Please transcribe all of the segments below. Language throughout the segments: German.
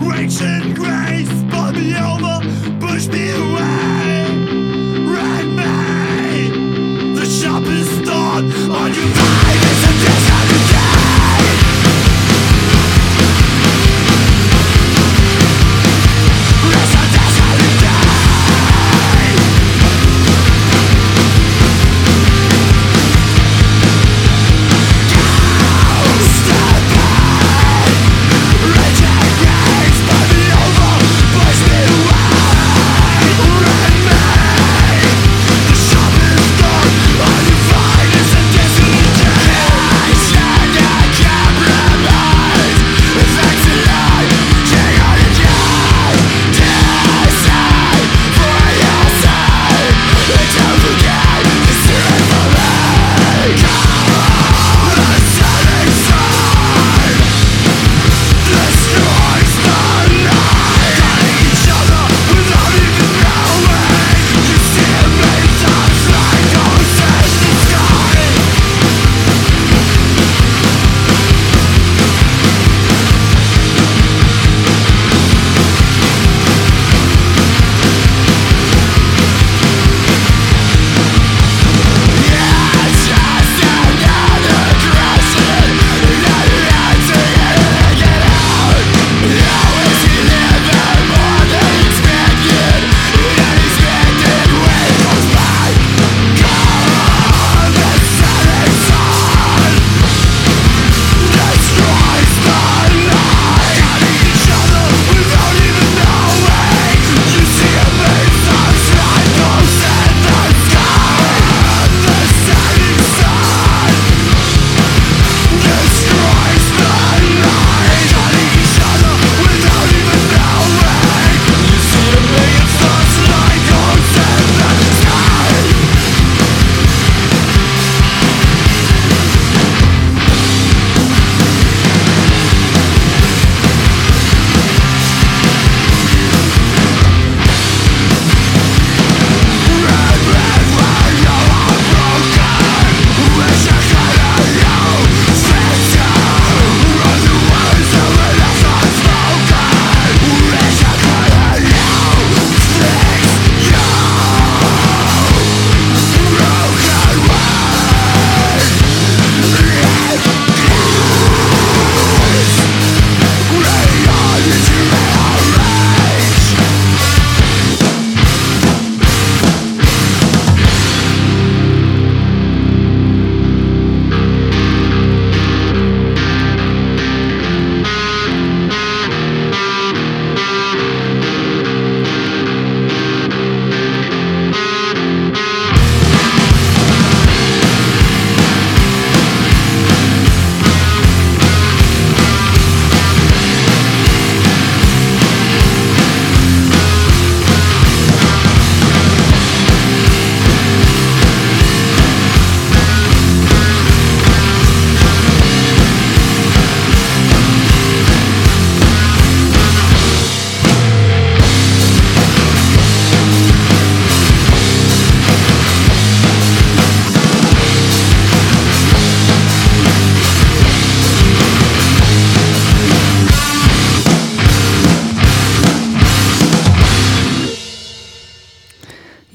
Reaching ground.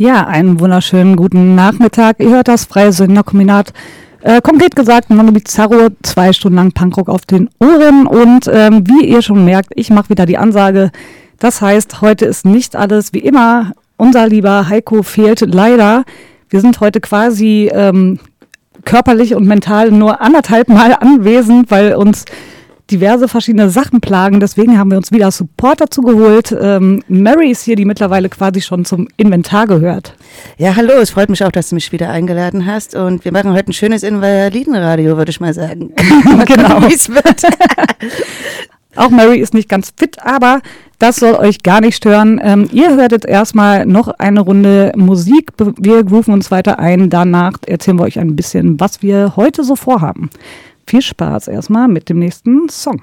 Ja, einen wunderschönen guten Nachmittag. Ihr hört das Freie Sünderkombinat. Äh, konkret gesagt, Mono Bizarro, zwei Stunden lang Punkrock auf den Ohren. Und ähm, wie ihr schon merkt, ich mache wieder die Ansage. Das heißt, heute ist nicht alles wie immer. Unser lieber Heiko fehlt leider. Wir sind heute quasi ähm, körperlich und mental nur anderthalb Mal anwesend, weil uns diverse verschiedene Sachen plagen. Deswegen haben wir uns wieder Support dazu geholt. Ähm, Mary ist hier, die mittlerweile quasi schon zum Inventar gehört. Ja, hallo, es freut mich auch, dass du mich wieder eingeladen hast. Und wir machen heute ein schönes Invalidenradio, würde ich mal sagen. genau. Wie es wird. auch Mary ist nicht ganz fit, aber das soll euch gar nicht stören. Ähm, ihr hört jetzt erstmal noch eine Runde Musik. Wir grooven uns weiter ein. Danach erzählen wir euch ein bisschen, was wir heute so vorhaben. Viel Spaß erstmal mit dem nächsten Song.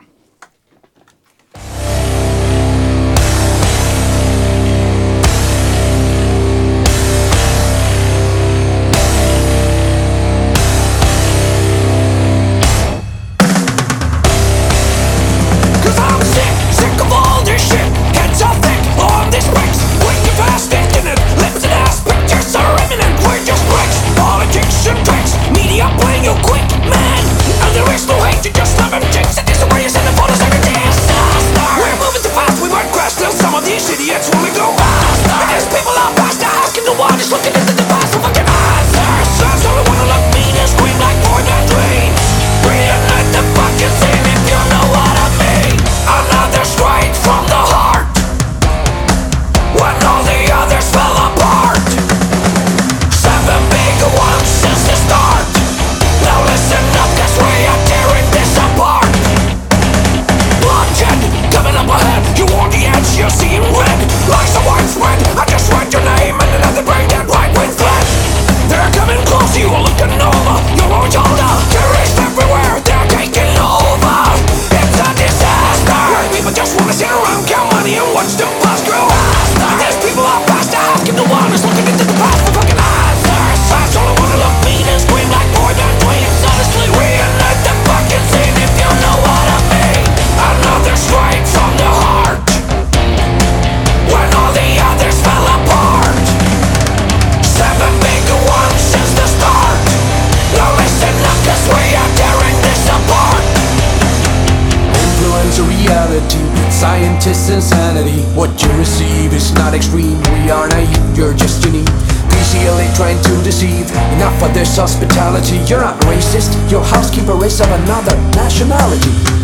this hospitality. You're not racist, your housekeeper is of another nationality.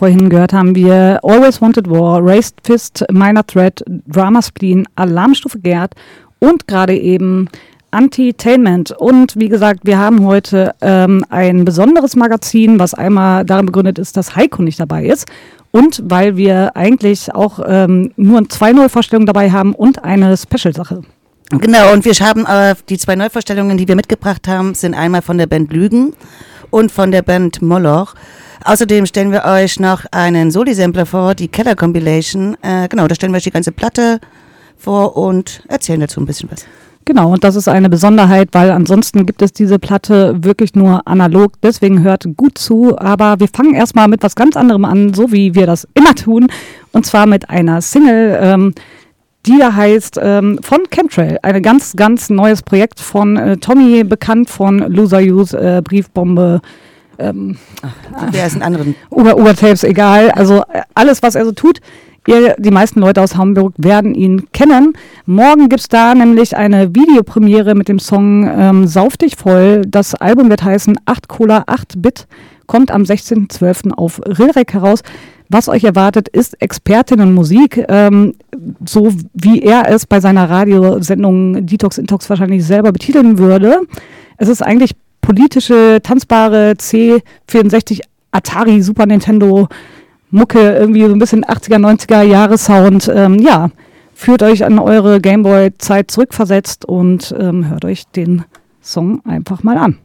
Vorhin gehört haben wir Always Wanted War, Raised Fist, Minor Threat, Drama Spleen, Alarmstufe Gerd und gerade eben Anti-Tainment. Und wie gesagt, wir haben heute ähm, ein besonderes Magazin, was einmal darin begründet ist, dass Heiko nicht dabei ist. Und weil wir eigentlich auch ähm, nur zwei Neuvorstellungen dabei haben und eine Special-Sache. Genau, und wir haben äh, die zwei Neuvorstellungen, die wir mitgebracht haben, sind einmal von der Band Lügen und von der Band Moloch. Außerdem stellen wir euch noch einen Soli-Sampler vor, die Keller Compilation. Äh, genau, da stellen wir euch die ganze Platte vor und erzählen dazu ein bisschen was. Genau, und das ist eine Besonderheit, weil ansonsten gibt es diese Platte wirklich nur analog. Deswegen hört gut zu. Aber wir fangen erstmal mit was ganz anderem an, so wie wir das immer tun. Und zwar mit einer Single, ähm, die da heißt ähm, von Chemtrail. Ein ganz, ganz neues Projekt von äh, Tommy, bekannt von Loser Youth, äh, Briefbombe, Der ist ein anderen. Uber, Uber-Tapes, egal. Also äh, alles, was er so tut. Ihr, die meisten Leute aus Hamburg werden ihn kennen. Morgen gibt's da nämlich eine Videopremiere mit dem Song ähm, Sauf dich voll. Das Album wird heißen 8 Cola 8 Bit, kommt am 16.12. auf Rilrek heraus. Was euch erwartet, ist Expertinnenmusik, ähm, so wie er es bei seiner Radiosendung Detox Intox wahrscheinlich selber betiteln würde. Es ist eigentlich politische, tanzbare C64 Atari, Super Nintendo Mucke, irgendwie so ein bisschen 80er, 90er Jahre Sound. Ähm, ja, führt euch an eure Gameboy-Zeit zurückversetzt und ähm, hört euch den Song einfach mal an.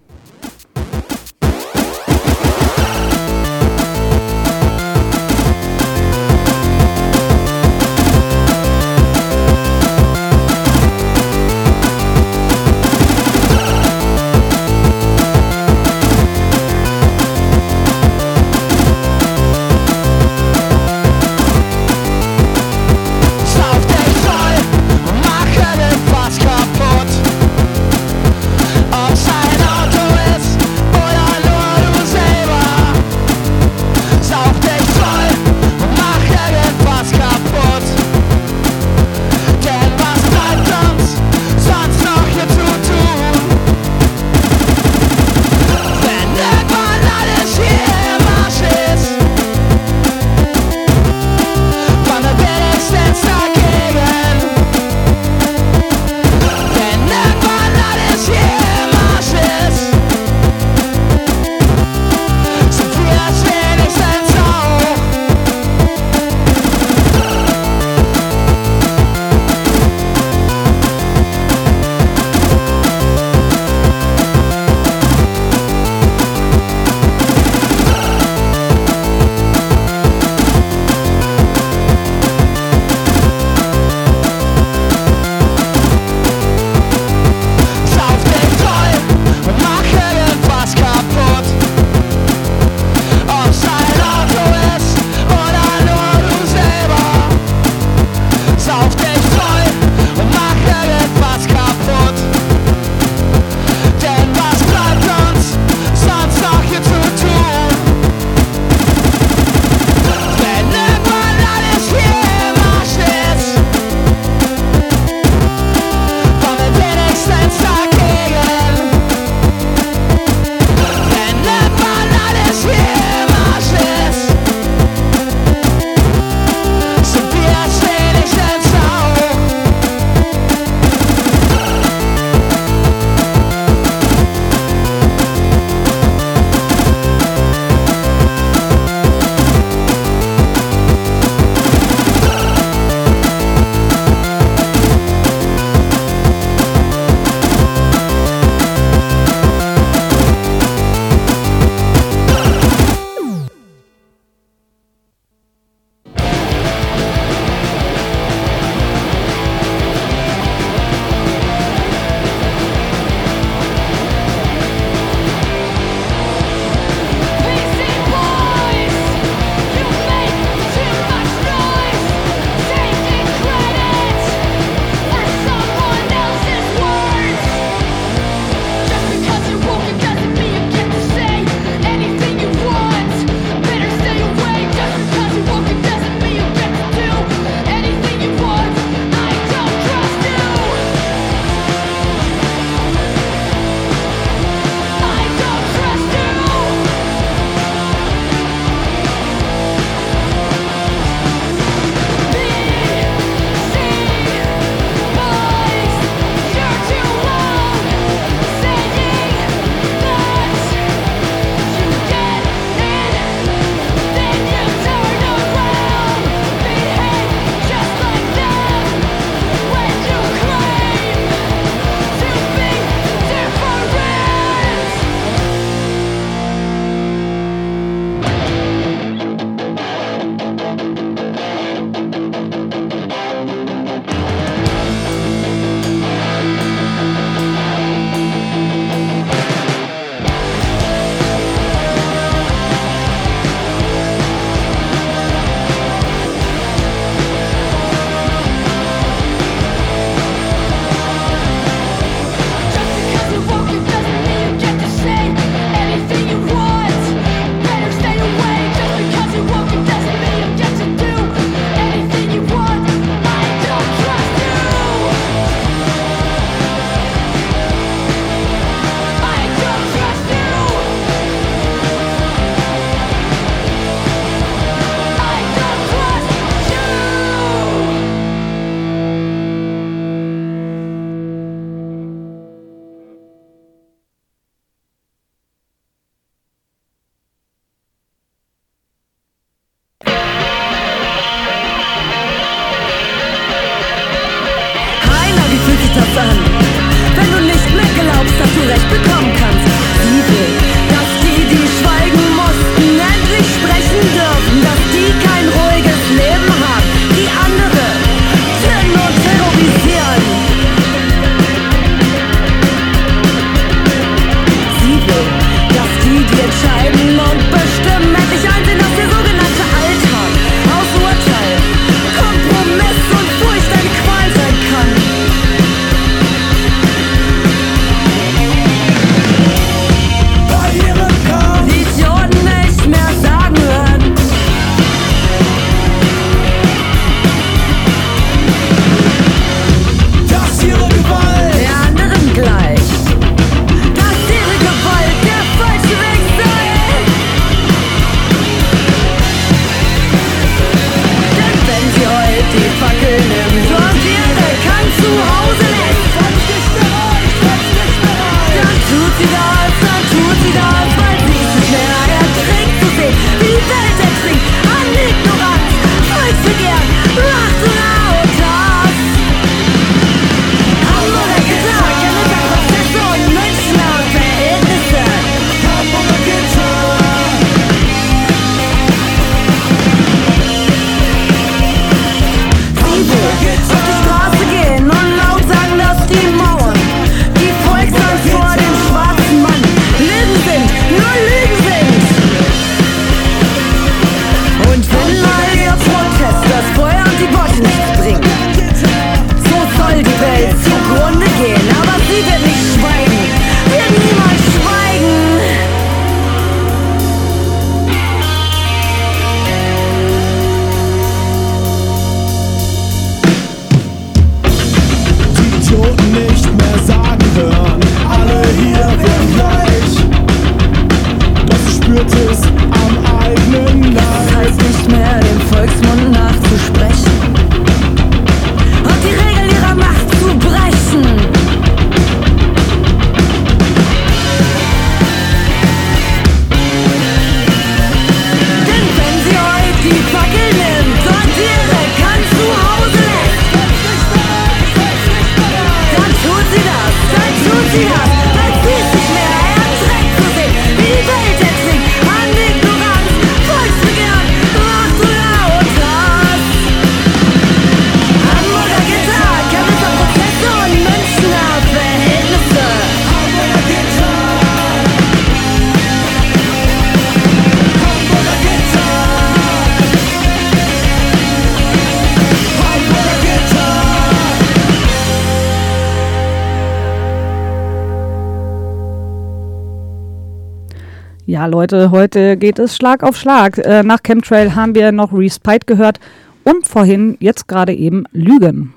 Leute, heute geht es Schlag auf Schlag. Äh, nach Chemtrail haben wir noch Respite gehört und vorhin, jetzt gerade eben, Lügen.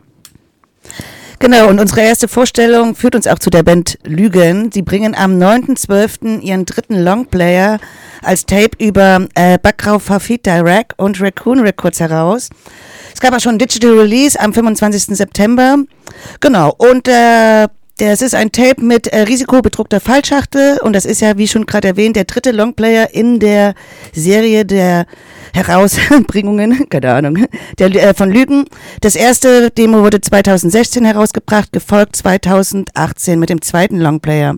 Genau, und unsere erste Vorstellung führt uns auch zu der Band Lügen. Sie bringen am 9.12. ihren dritten Longplayer als Tape über äh, Backrau Fafit Direct und Raccoon Records heraus. Es gab auch schon Digital Release am 25. September. Genau, und äh, das ist ein Tape mit äh, risikobedruckter Fallschachtel und das ist ja, wie schon gerade erwähnt, der dritte Longplayer in der Serie der Herausbringungen, keine Ahnung, der, äh, von Lügen. Das erste Demo wurde 2016 herausgebracht, gefolgt 2018 mit dem zweiten Longplayer.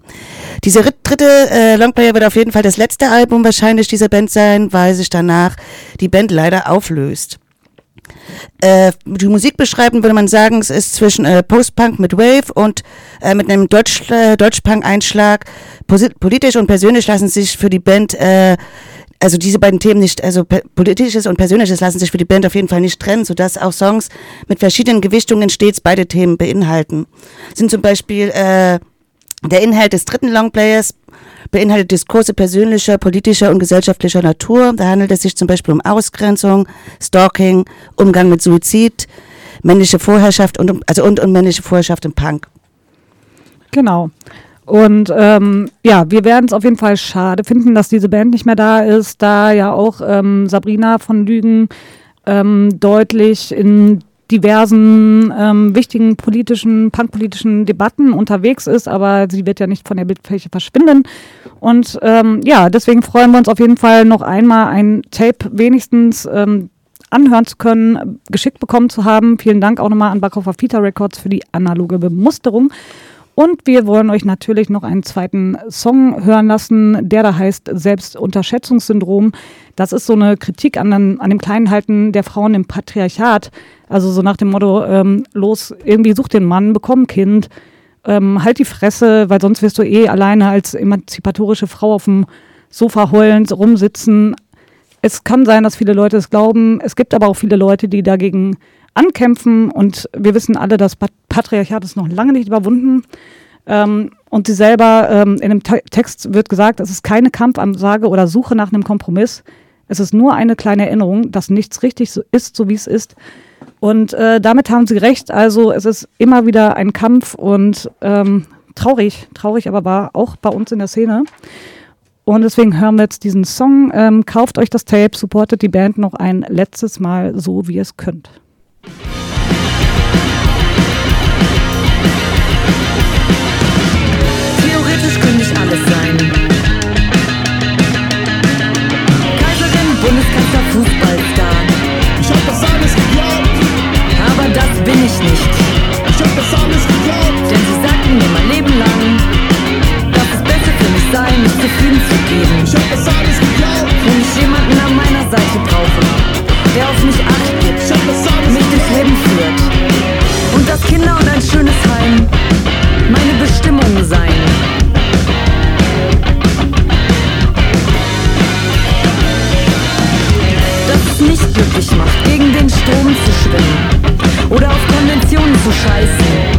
Dieser rit- dritte äh, Longplayer wird auf jeden Fall das letzte Album wahrscheinlich dieser Band sein, weil sich danach die Band leider auflöst. Äh, die Musik beschreiben würde man sagen, es ist zwischen äh, Post-Punk mit Wave und äh, mit einem Deutsch, äh, Deutsch-Punk-Einschlag. Politisch und persönlich lassen sich für die Band, äh, also diese beiden Themen nicht, also politisches und persönliches lassen sich für die Band auf jeden Fall nicht trennen, sodass auch Songs mit verschiedenen Gewichtungen stets beide Themen beinhalten. Sind zum Beispiel äh, der Inhalt des dritten Longplayers beinhaltet Diskurse persönlicher, politischer und gesellschaftlicher Natur. Da handelt es sich zum Beispiel um Ausgrenzung, Stalking, Umgang mit Suizid, männliche Vorherrschaft und also und, und männliche Vorherrschaft im Punk. Genau. Und ähm, ja, wir werden es auf jeden Fall schade finden, dass diese Band nicht mehr da ist, da ja auch ähm, Sabrina von Lügen ähm, deutlich in diversen ähm, wichtigen politischen, punkpolitischen Debatten unterwegs ist, aber sie wird ja nicht von der Bildfläche verschwinden. Und ähm, ja, deswegen freuen wir uns auf jeden Fall noch einmal ein Tape wenigstens ähm, anhören zu können, geschickt bekommen zu haben. Vielen Dank auch nochmal an Backhofer Fita Records für die analoge Bemusterung. Und wir wollen euch natürlich noch einen zweiten Song hören lassen, der da heißt Selbstunterschätzungssyndrom. Das ist so eine Kritik an, an dem Kleinhalten der Frauen im Patriarchat. Also so nach dem Motto, ähm, los, irgendwie such den Mann, bekomm ein Kind, ähm, halt die Fresse, weil sonst wirst du eh alleine als emanzipatorische Frau auf dem Sofa heulend rumsitzen. Es kann sein, dass viele Leute es glauben. Es gibt aber auch viele Leute, die dagegen ankämpfen. Und wir wissen alle, das Pat- Patriarchat ist noch lange nicht überwunden. Ähm, und sie selber, ähm, in dem Te Text wird gesagt, es ist keine Kampfansage oder Suche nach einem Kompromiss. Es ist nur eine kleine Erinnerung, dass nichts richtig so ist, so wie es ist. Und äh, damit haben sie recht. Also es ist immer wieder ein Kampf und ähm, traurig, traurig aber war auch bei uns in der Szene. Und deswegen hören wir jetzt diesen Song. Ähm, kauft euch das Tape, supportet die Band noch ein letztes Mal so, wie es könnt. Theoretisch könnte ich alles sein. Kaiserin, Bundeskanzler, Fußballstar. Ich hab das alles geglaubt, Aber das bin ich nicht. ich hab das alles geglaubt. Denn sie sagten mir mein Leben lang, dass es besser für mich sei, mich zufrieden zu geben. Ich hab das alles geglaubt, Wenn ich jemanden an meiner Seite brauche, der auf mich acht gibt, und ein schönes Heim meine Bestimmung seien. Dass es nicht glücklich macht, gegen den Strom zu schwimmen oder auf Konventionen zu scheißen.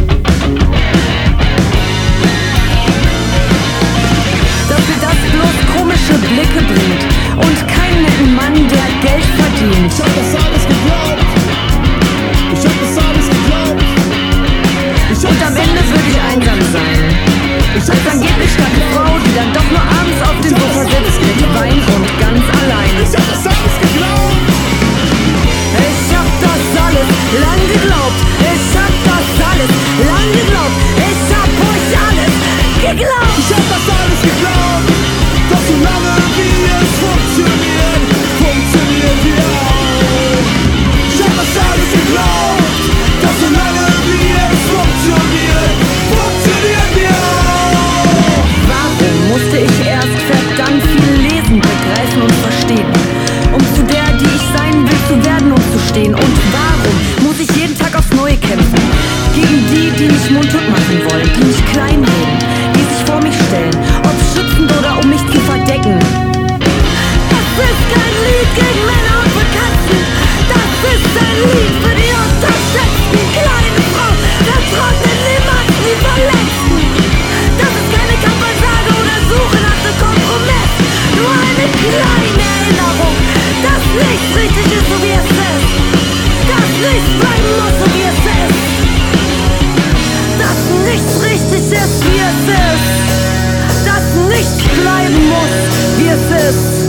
Muss,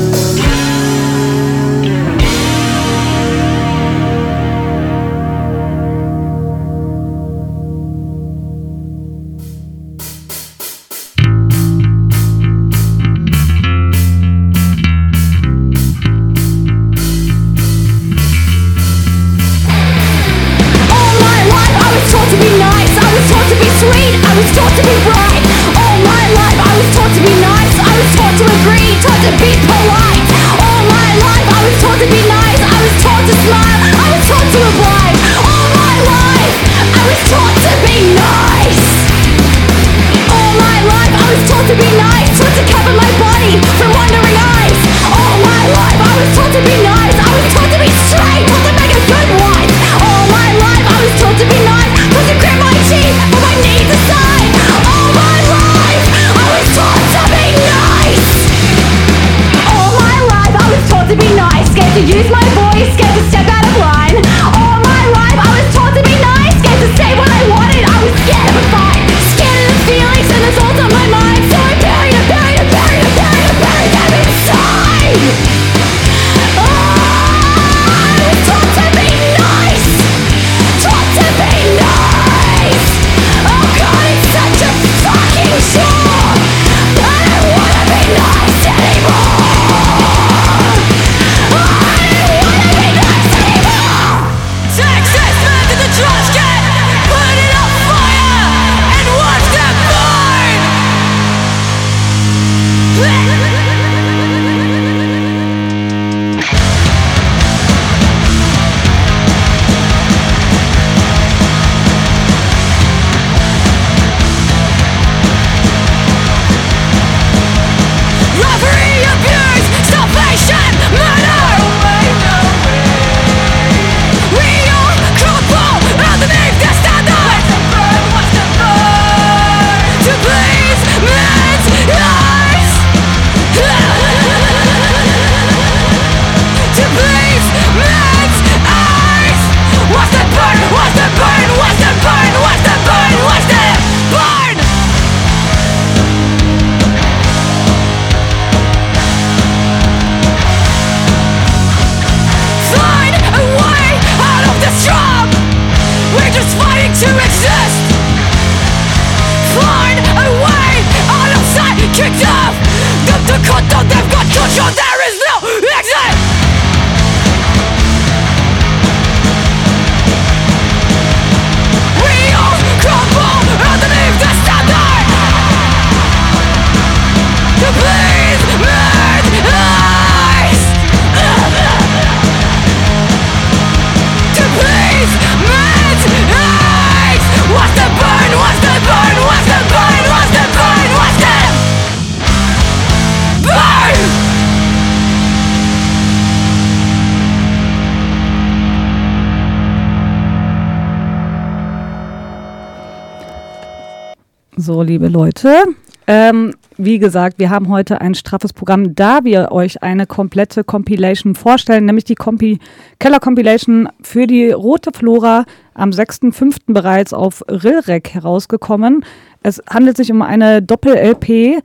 Leute, ähm, wie gesagt, wir haben heute ein straffes Programm, da wir euch eine komplette Compilation vorstellen, nämlich die Compi Keller Compilation für die Rote Flora am 6.5. bereits auf Rilrec herausgekommen. Es handelt sich um eine Doppel-LP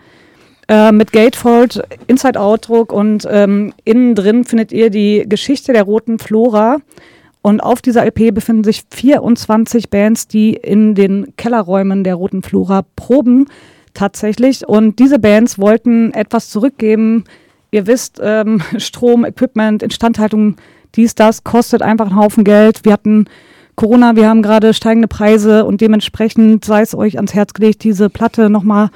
äh, mit Gatefold, Inside-Outdruck und ähm, innen drin findet ihr die Geschichte der Roten Flora. Und auf dieser LP befinden sich 24 Bands, die in den Kellerräumen der Roten Flora proben tatsächlich. Und diese Bands wollten etwas zurückgeben. Ihr wisst, ähm, Strom, Equipment, Instandhaltung, dies, das kostet einfach einen Haufen Geld. Wir hatten Corona, wir haben gerade steigende Preise und dementsprechend sei es euch ans Herz gelegt, diese Platte nochmal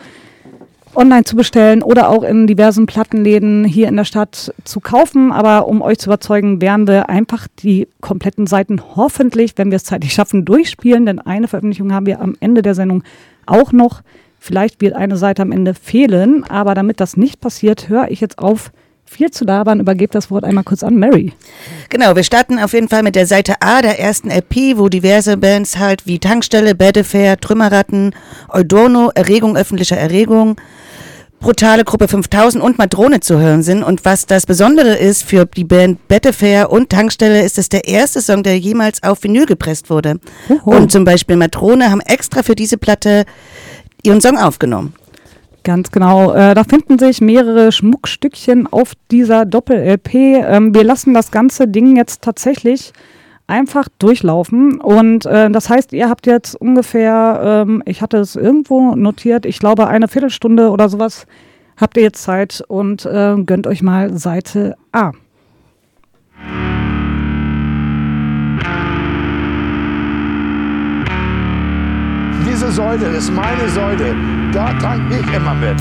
online zu bestellen oder auch in diversen Plattenläden hier in der Stadt zu kaufen. Aber um euch zu überzeugen, werden wir einfach die kompletten Seiten hoffentlich, wenn wir es zeitlich schaffen, durchspielen. Denn eine Veröffentlichung haben wir am Ende der Sendung auch noch. Vielleicht wird eine Seite am Ende fehlen. Aber damit das nicht passiert, höre ich jetzt auf, viel zu labern, übergebe das Wort einmal kurz an Mary. Genau, wir starten auf jeden Fall mit der Seite A der ersten LP, wo diverse Bands halt wie Tankstelle, Battlefair, Trümmerratten, Eudorno, Erregung öffentlicher Erregung, brutale Gruppe 5000 und Madrone zu hören sind. Und was das Besondere ist für die Band Bettefair und Tankstelle, ist es der erste Song, der jemals auf Vinyl gepresst wurde. Oho. Und zum Beispiel Madrone haben extra für diese Platte ihren Song aufgenommen. Ganz genau. Äh, da finden sich mehrere Schmuckstückchen auf dieser Doppel-LP. Ähm, wir lassen das ganze Ding jetzt tatsächlich einfach durchlaufen. Und äh, das heißt, ihr habt jetzt ungefähr, ähm, ich hatte es irgendwo notiert, ich glaube eine Viertelstunde oder sowas habt ihr jetzt Zeit und äh, gönnt euch mal Seite A. große Säule, ist meine Säule. Da tanke ich immer mit.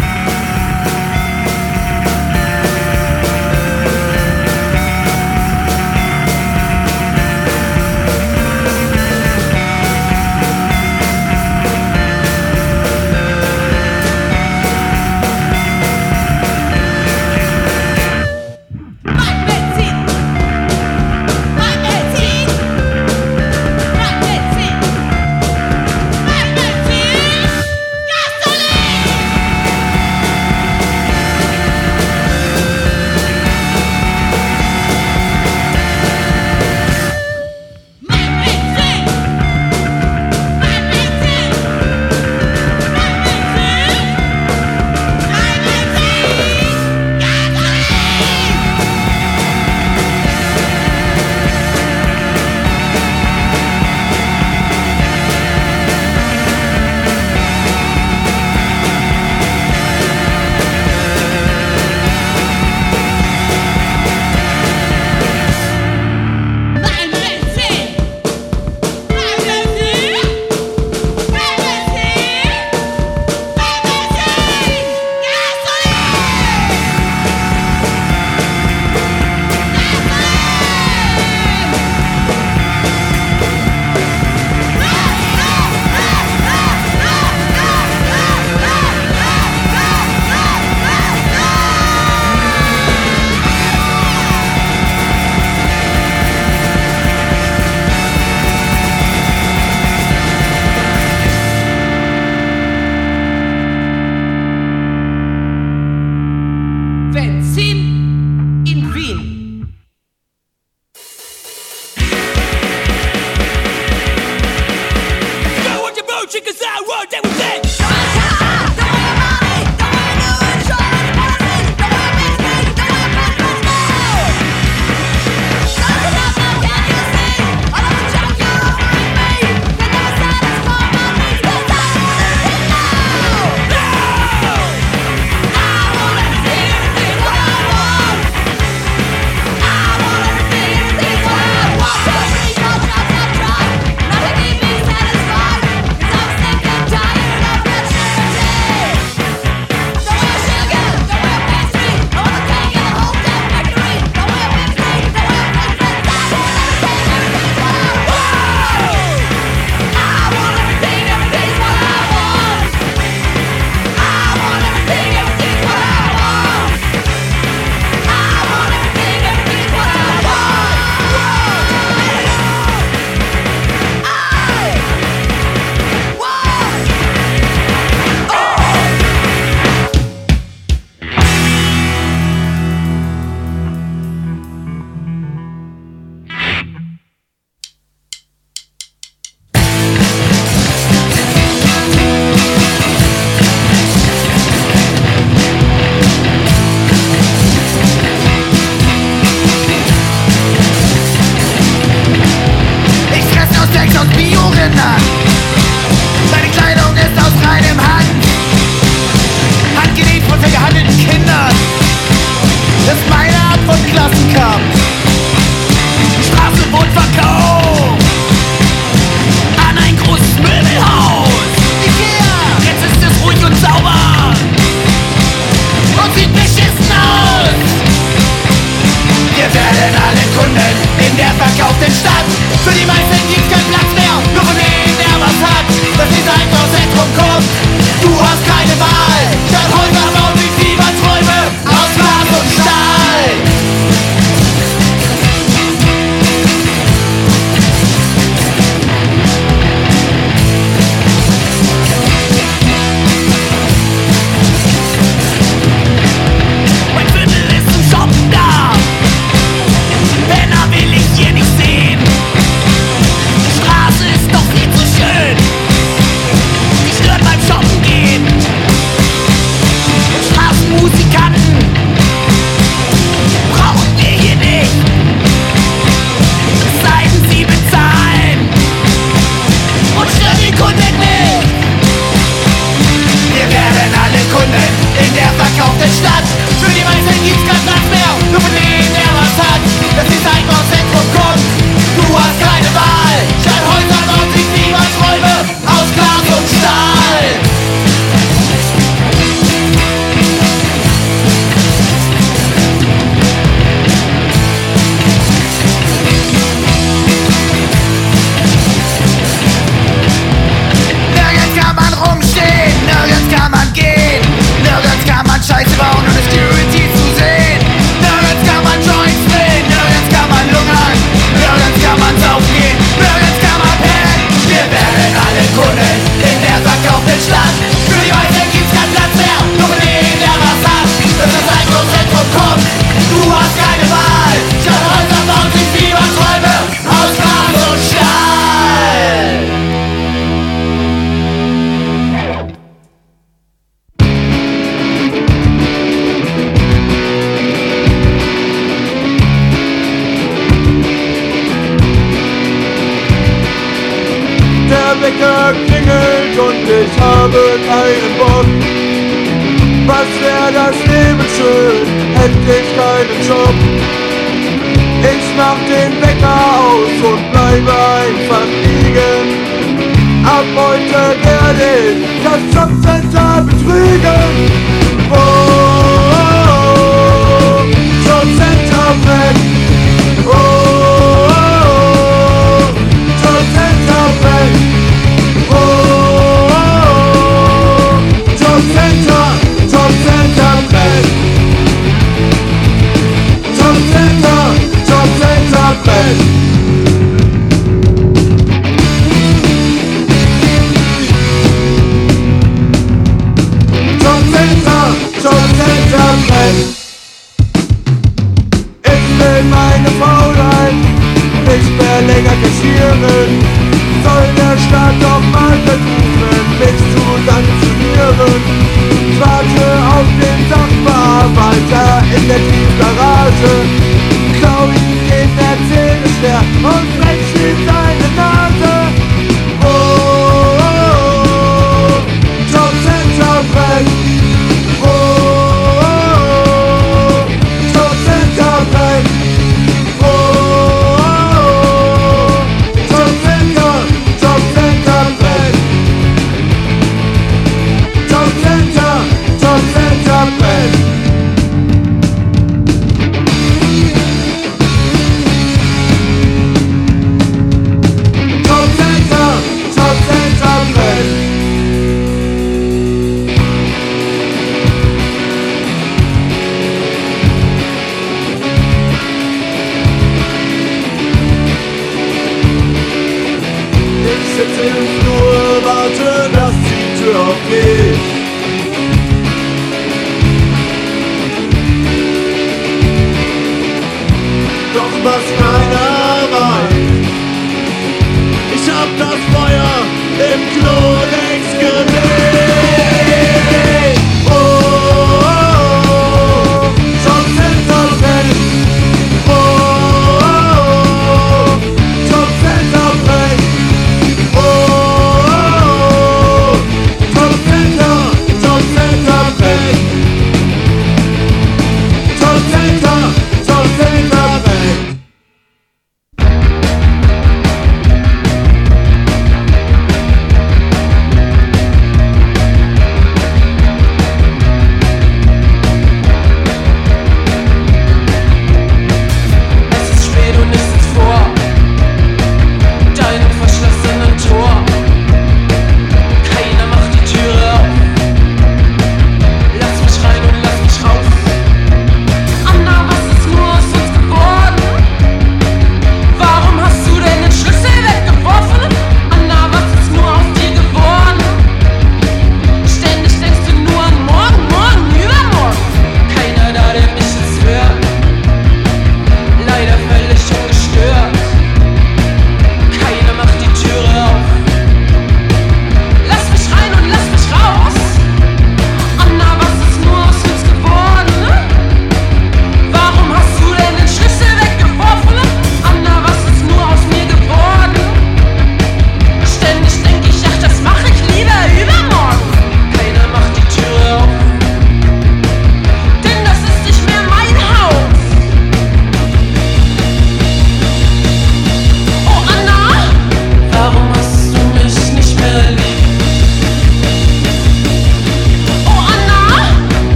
mach den Wecker aus und bleibe einfach liegen. Ab heute werde ich das Jobcenter betrügen. Oh.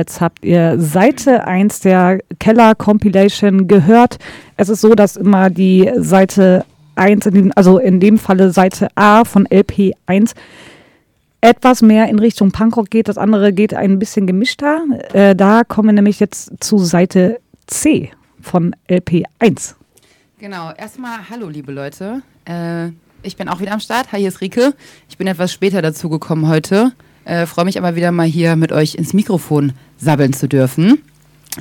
Jetzt habt ihr Seite 1 der Keller Compilation gehört. Es ist so, dass immer die Seite 1, in dem, also in dem Falle Seite A von LP 1, etwas mehr in Richtung Punkrock geht. Das andere geht ein bisschen gemischter. Äh, da kommen wir nämlich jetzt zu Seite C von LP 1. Genau, erstmal hallo liebe Leute. Äh, ich bin auch wieder am Start. Hi, hier ist Rike. Ich bin etwas später dazu gekommen heute. Äh, Freue mich aber wieder mal hier mit euch ins Mikrofon sabbeln zu dürfen.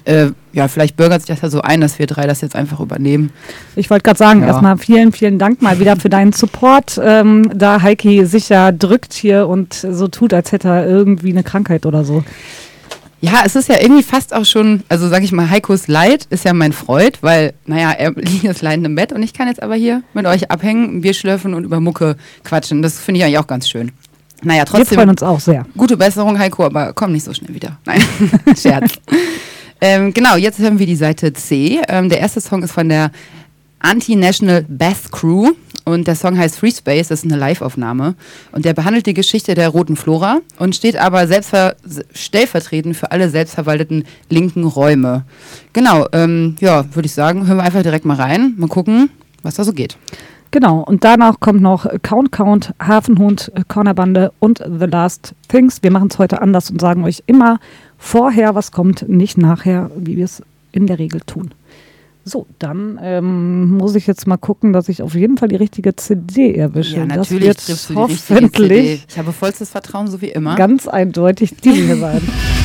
Äh, ja, vielleicht bürgert sich das ja so ein, dass wir drei das jetzt einfach übernehmen. Ich wollte gerade sagen, Ja. erstmal vielen, vielen Dank mal wieder für deinen Support. Ähm, da Heiki sich ja drückt hier und so tut, als hätte er irgendwie eine Krankheit oder so. Ja, es ist ja irgendwie fast auch schon, also sag ich mal, Heikos Leid ist ja mein Freud, weil, naja, er liegt jetzt leidend im Bett und ich kann jetzt aber hier mit euch abhängen, ein Bier schlürfen und über Mucke quatschen. Das finde ich eigentlich auch ganz schön. Naja, Wir trotzdem. freuen uns auch sehr. Gute Besserung, Heiko, aber komm nicht so schnell wieder. Nein, Scherz. ähm, genau, jetzt hören wir die Seite C. Ähm, der erste Song ist von der Anti-National Bass Crew und der Song heißt Free Space, das ist eine Live-Aufnahme und der behandelt die Geschichte der roten Flora und steht aber stellvertretend für alle selbstverwalteten linken Räume. Genau, ähm, ja, würde ich sagen, hören wir einfach direkt mal rein, mal gucken, was da so geht. Genau, und danach kommt noch Count Count, Hafenhund, Cornerbande und The Last Things. Wir machen es heute anders und sagen euch immer vorher, was kommt, nicht nachher, wie wir es in der Regel tun. So, dann ähm, muss ich jetzt mal gucken, dass ich auf jeden Fall die richtige CD erwische. Ja, das natürlich wird die richtige hoffentlich. Ich habe vollstes Vertrauen, so wie immer. ganz eindeutig die hier sein.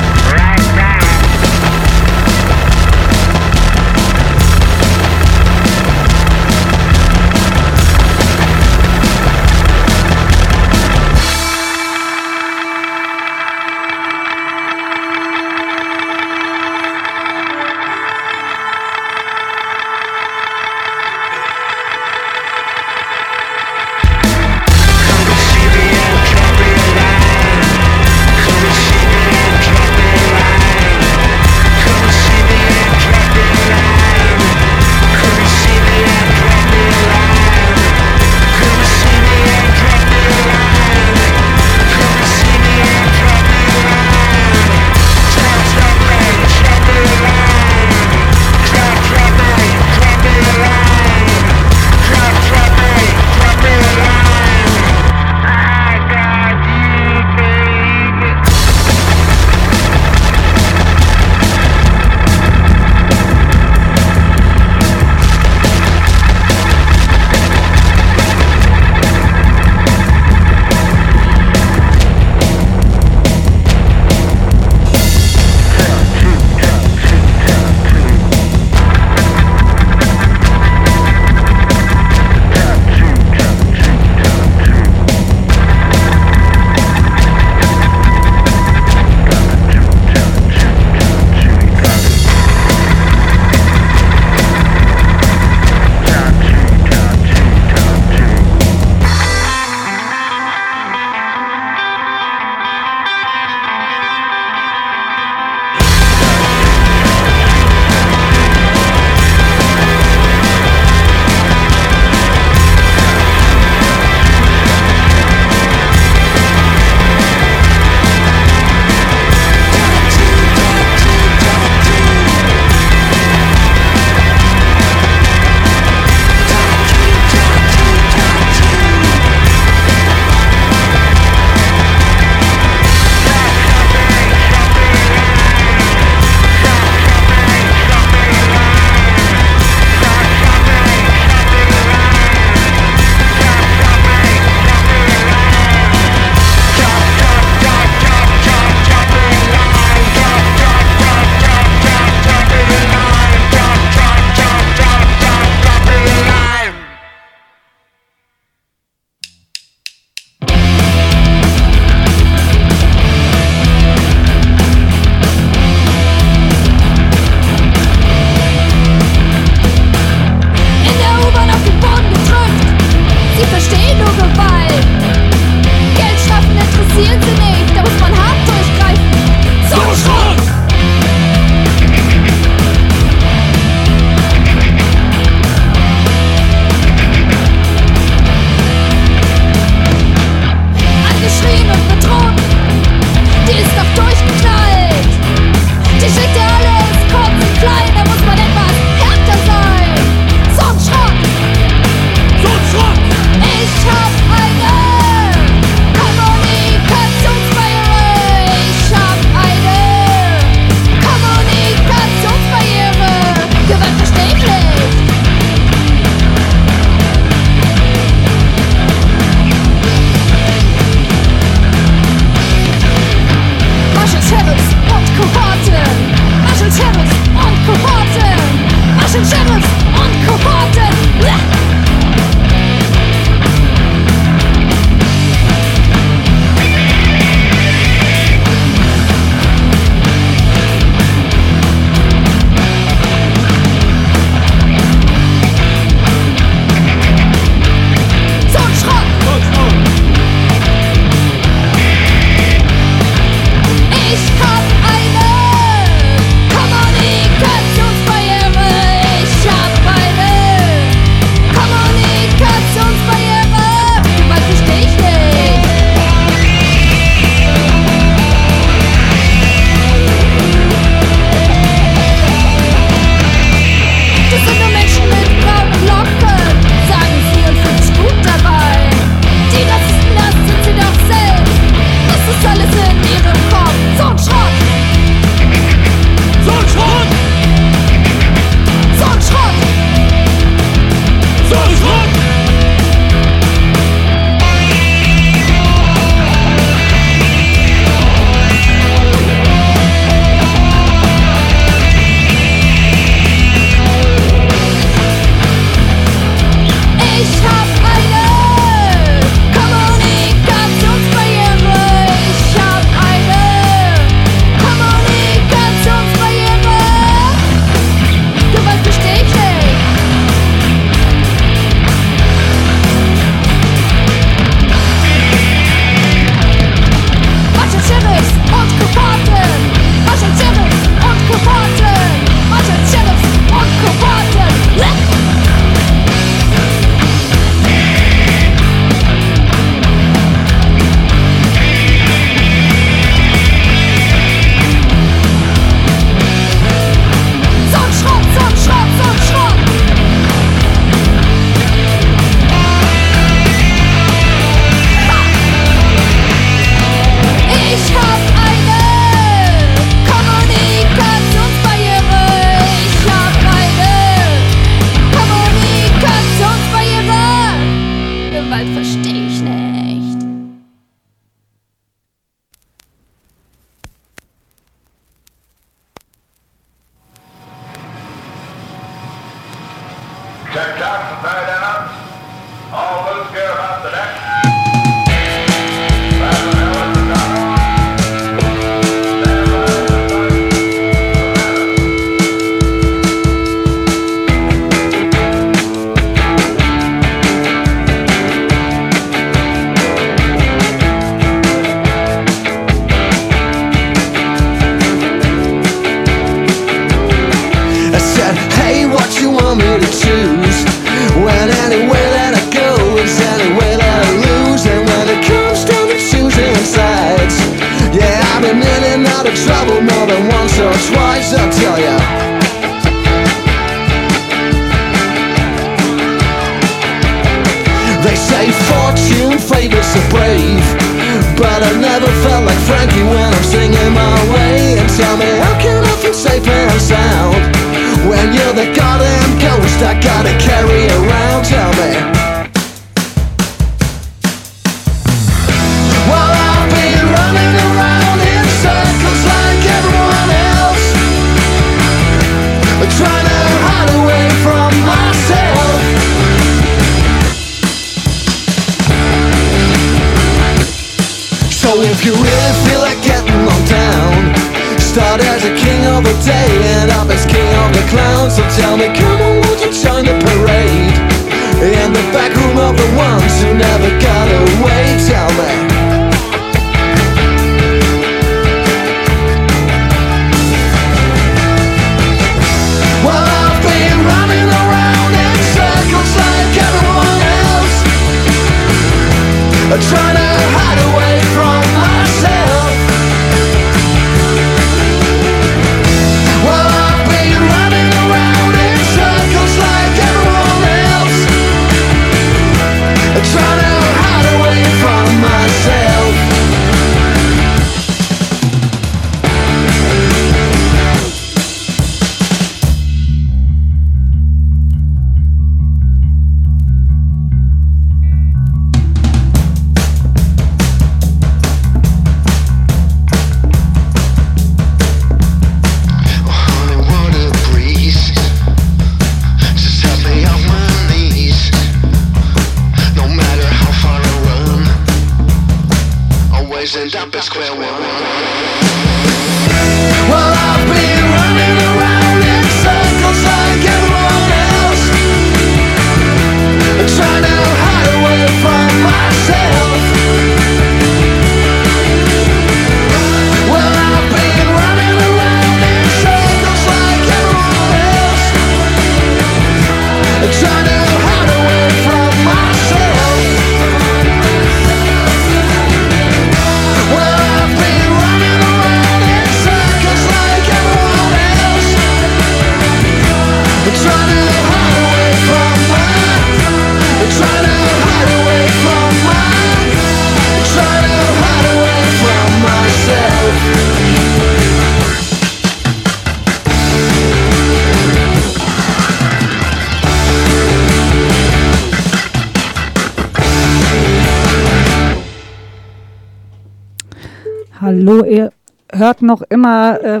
hört noch immer äh,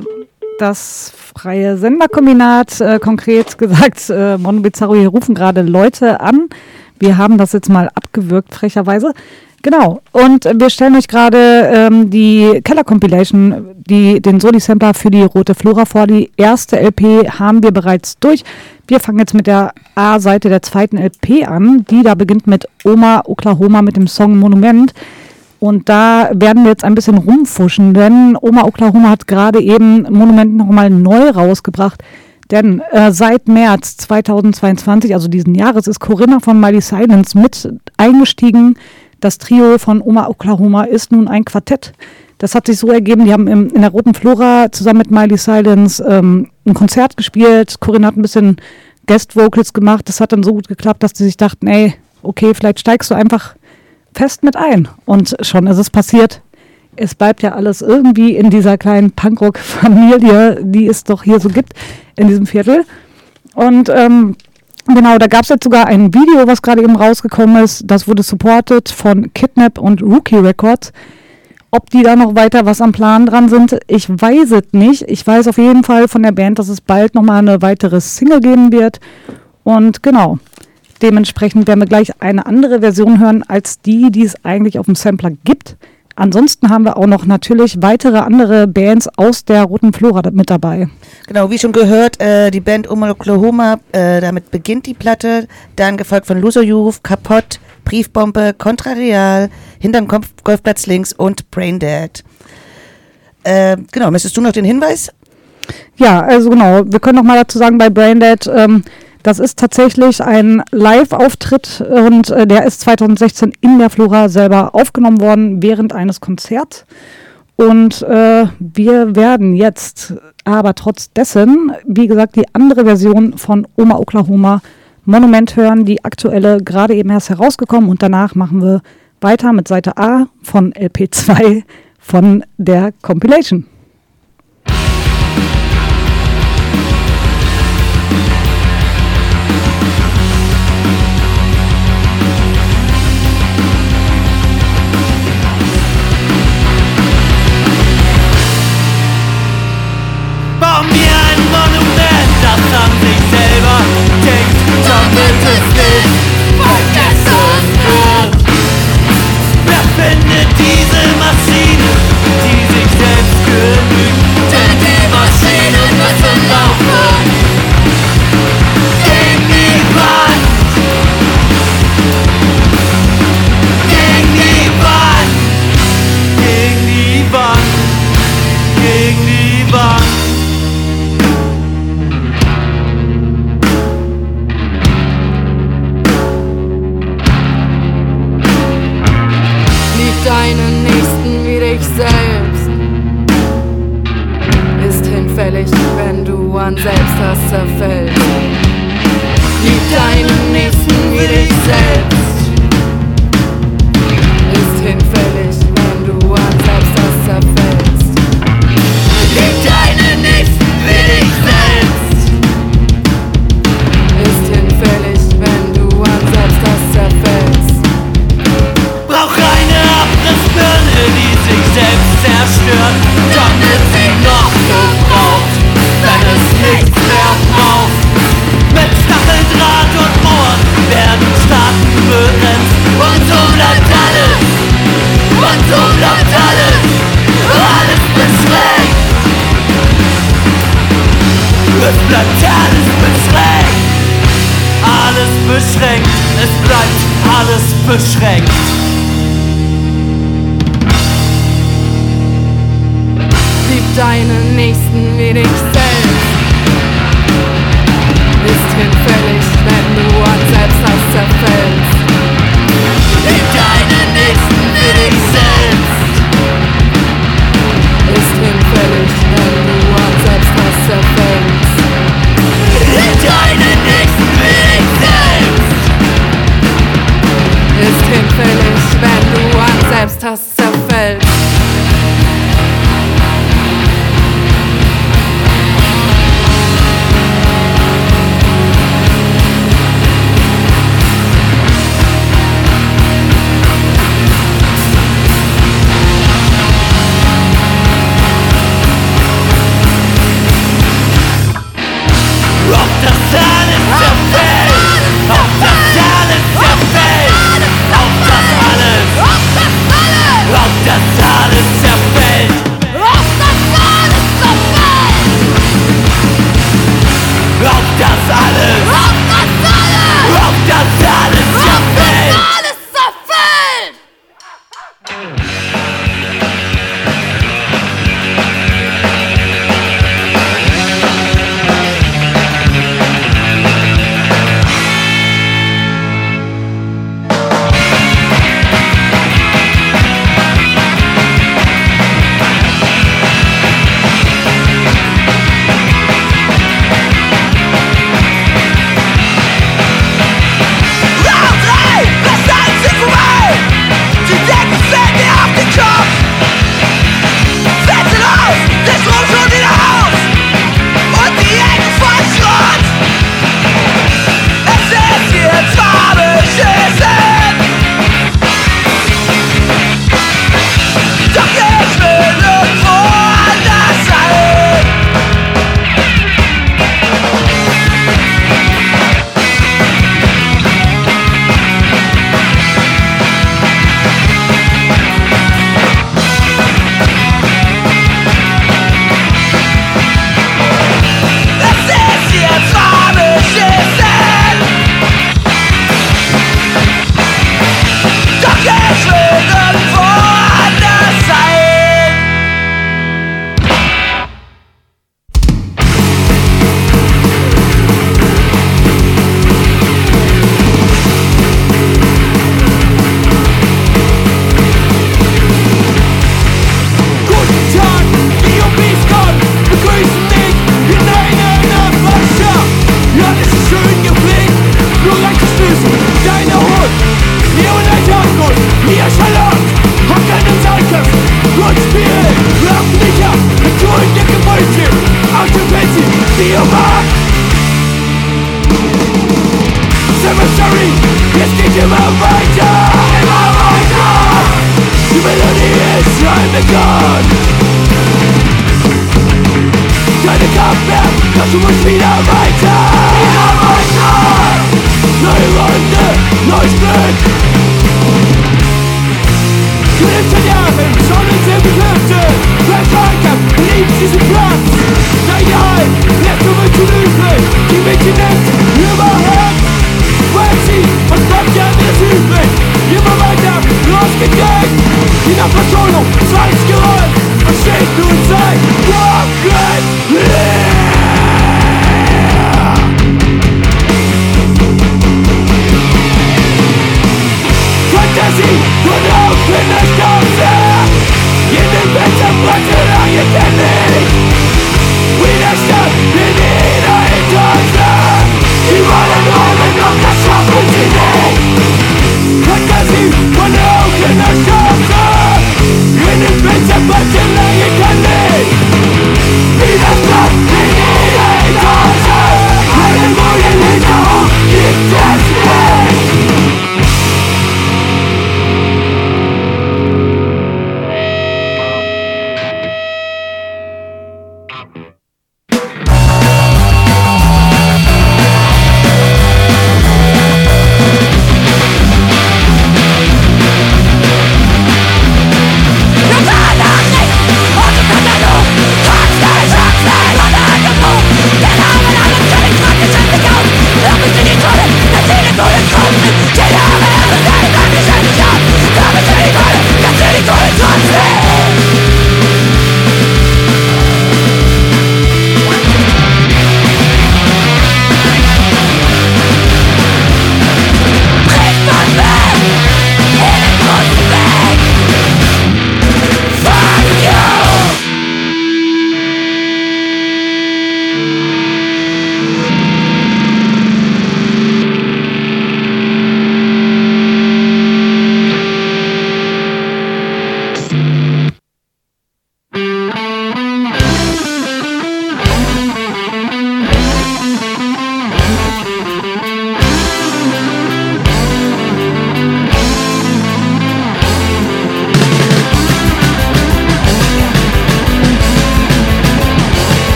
das freie Senderkombinat, äh, konkret gesagt, äh, Mono Bizarro, hier rufen gerade Leute an. Wir haben das jetzt mal abgewürgt, frecherweise. Genau, und wir stellen euch gerade ähm, die Keller Compilation, die, den Soli-Sampler für die Rote Flora vor. Die erste LP haben wir bereits durch. Wir fangen jetzt mit der A-Seite der zweiten LP an. Die da beginnt mit Oma Oklahoma mit dem Song Monument. Und da werden wir jetzt ein bisschen rumfuschen, denn Oma Oklahoma hat gerade eben Monument nochmal neu rausgebracht. Denn äh, seit März 2022, also diesen Jahres, ist Corinna von Miley Silence mit eingestiegen. Das Trio von Oma Oklahoma ist nun ein Quartett. Das hat sich so ergeben, die haben im, in der Roten Flora zusammen mit Miley Silence ähm, ein Konzert gespielt. Corinna hat ein bisschen Guest Vocals gemacht. Das hat dann so gut geklappt, dass sie sich dachten, ey, okay, vielleicht steigst du einfach fest mit ein. Und schon ist es passiert. Es bleibt ja alles irgendwie in dieser kleinen Punkrock-Familie, die es doch hier so gibt in diesem Viertel. Und ähm, genau, da gab es jetzt sogar ein Video, was gerade eben rausgekommen ist. Das wurde supported von Kidnap und Rookie Records. Ob die da noch weiter was am Plan dran sind, ich weiß es nicht. Ich weiß auf jeden Fall von der Band, dass es bald nochmal eine weitere Single geben wird. Und genau, Dementsprechend werden wir gleich eine andere Version hören als die, die es eigentlich auf dem Sampler gibt. Ansonsten haben wir auch noch natürlich weitere andere Bands aus der Roten Flora mit dabei. Genau, wie schon gehört, äh, die Band Um Oklahoma, äh, damit beginnt die Platte, dann gefolgt von Loser Youth, Kaputt, Briefbombe, Contrarial, Hinterm Kopf, Golfplatz links und Braindead. Äh, genau, möchtest du noch den Hinweis? Ja, also genau, wir können noch mal dazu sagen bei Braindead, ähm, das ist tatsächlich ein Live-Auftritt und äh, der ist 2016 in der Flora selber aufgenommen worden während eines Konzerts. Und äh, wir werden jetzt aber trotz dessen, wie gesagt, die andere Version von Oma Oklahoma Monument hören, die aktuelle gerade eben erst herausgekommen und danach machen wir weiter mit Seite A von LP2 von der Compilation.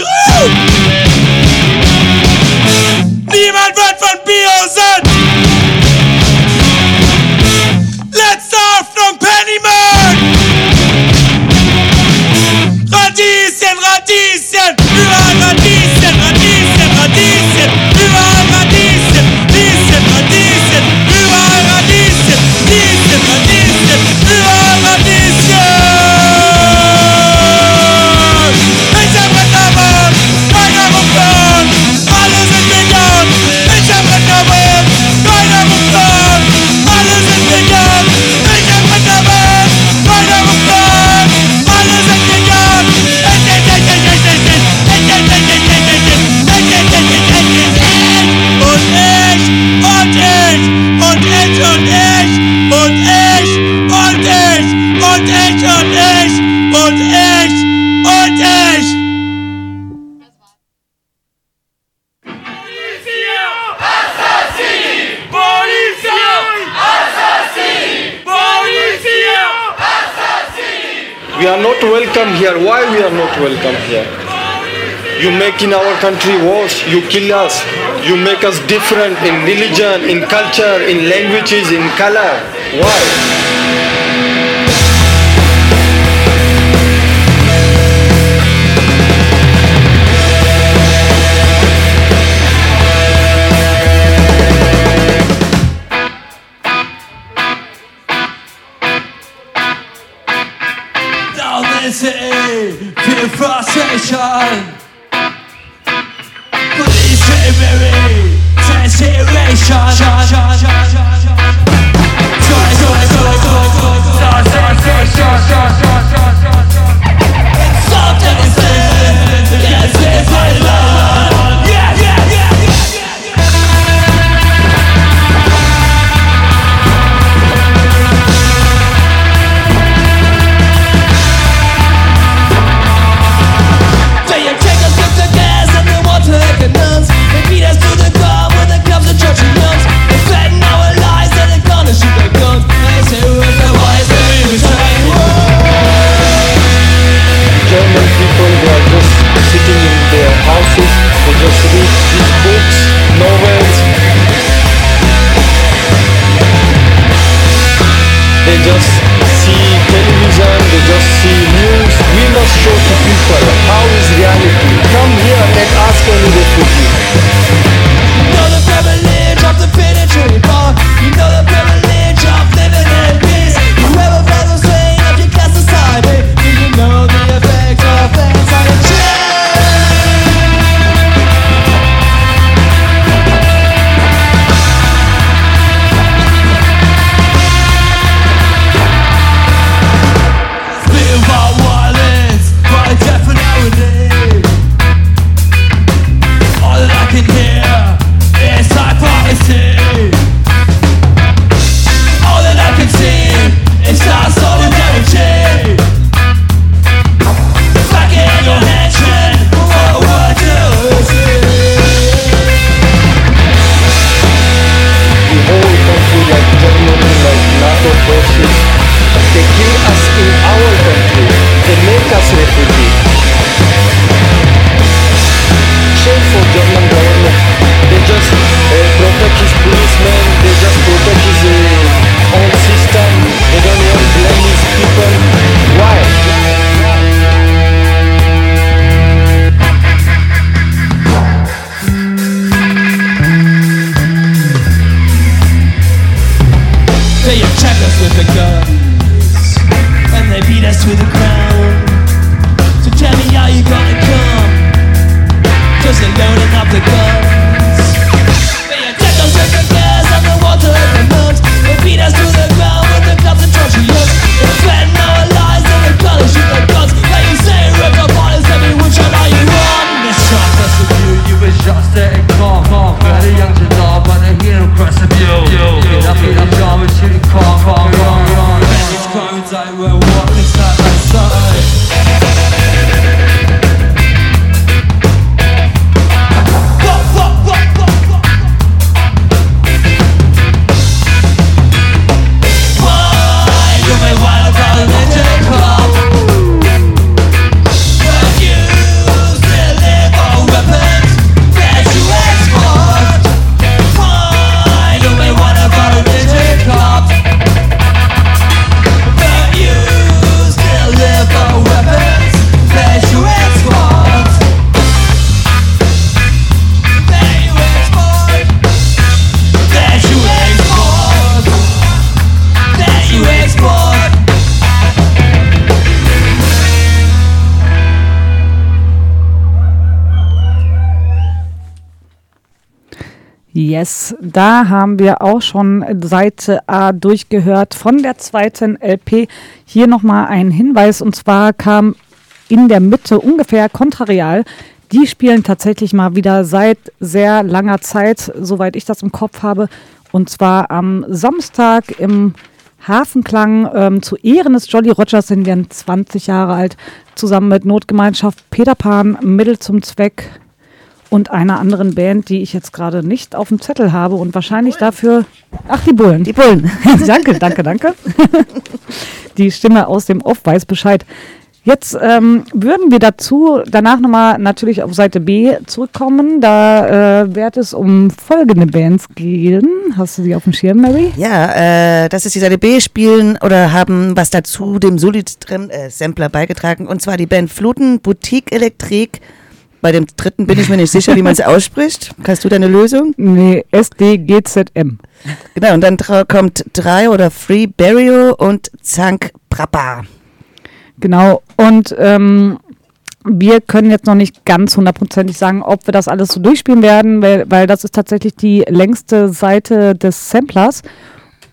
good. country wars, you kill us, you make us different in religion, in culture, in languages, in color. Why? Da haben wir auch schon Seite A durchgehört von der zweiten LP. Hier nochmal ein Hinweis und zwar kam in der Mitte ungefähr Contrarial. Die spielen tatsächlich mal wieder seit sehr langer Zeit, soweit ich das im Kopf habe. Und zwar am Samstag im Hafenklang ähm, zu Ehren des Jolly Rogers sind wir 20 Jahre alt, zusammen mit Notgemeinschaft Peter Pan, Mittel zum Zweck und einer anderen Band, die ich jetzt gerade nicht auf dem Zettel habe und wahrscheinlich dafür. Ach, die Bullen. Die Bullen. danke, danke, danke. die Stimme aus dem Off weiß Bescheid. Jetzt ähm, würden wir dazu danach nochmal natürlich auf Seite B zurückkommen. Da äh, wird es um folgende Bands gehen. Hast du sie auf dem Schirm, Mary? Ja, äh, das ist die Seite B spielen oder haben was dazu dem Solid-Sampler beigetragen. Und zwar die Band Fluten, Boutique Elektrik. Bei dem dritten bin ich mir nicht sicher, wie man es ausspricht. Hast du deine Lösung? Nee, SDGZM. Genau, und dann kommt drei oder Free Burial und Zank Prappa. Genau. Und ähm, wir können jetzt noch nicht ganz hundertprozentig sagen, ob wir das alles so durchspielen werden, weil, weil das ist tatsächlich die längste Seite des Samplers.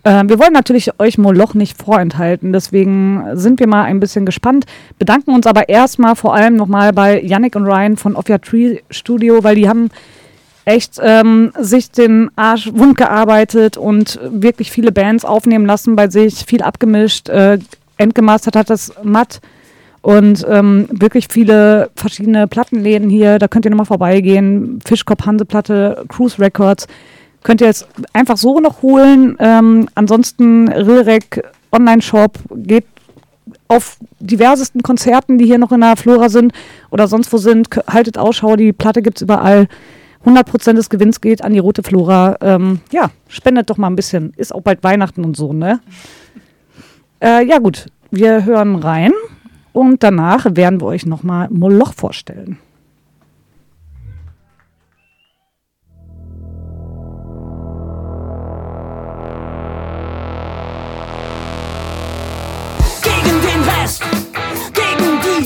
Äh, wir wollen natürlich euch Moloch nicht vorenthalten, deswegen sind wir mal ein bisschen gespannt. Bedanken uns aber erstmal vor allem nochmal bei Yannick und Ryan von Off Your Tree Studio, weil die haben echt ähm, sich den Arsch wund gearbeitet und wirklich viele Bands aufnehmen lassen bei sich, viel abgemischt, äh, entgemastert hat das Matt und ähm, wirklich viele verschiedene Plattenläden hier. Da könnt ihr nochmal vorbeigehen. Fischkopf Hanseplatte, Cruise Records. Könnt ihr jetzt einfach so noch holen. Ähm, ansonsten Rilrek Online-Shop geht auf diversesten Konzerten, die hier noch in der Flora sind oder sonst wo sind. Haltet Ausschau, die Platte gibt's überall. 100% des Gewinns geht an die Rote Flora. Ähm, ja, spendet doch mal ein bisschen. Ist auch bald Weihnachten und so, ne? Äh, ja gut, wir hören rein und danach werden wir euch nochmal Moloch vorstellen.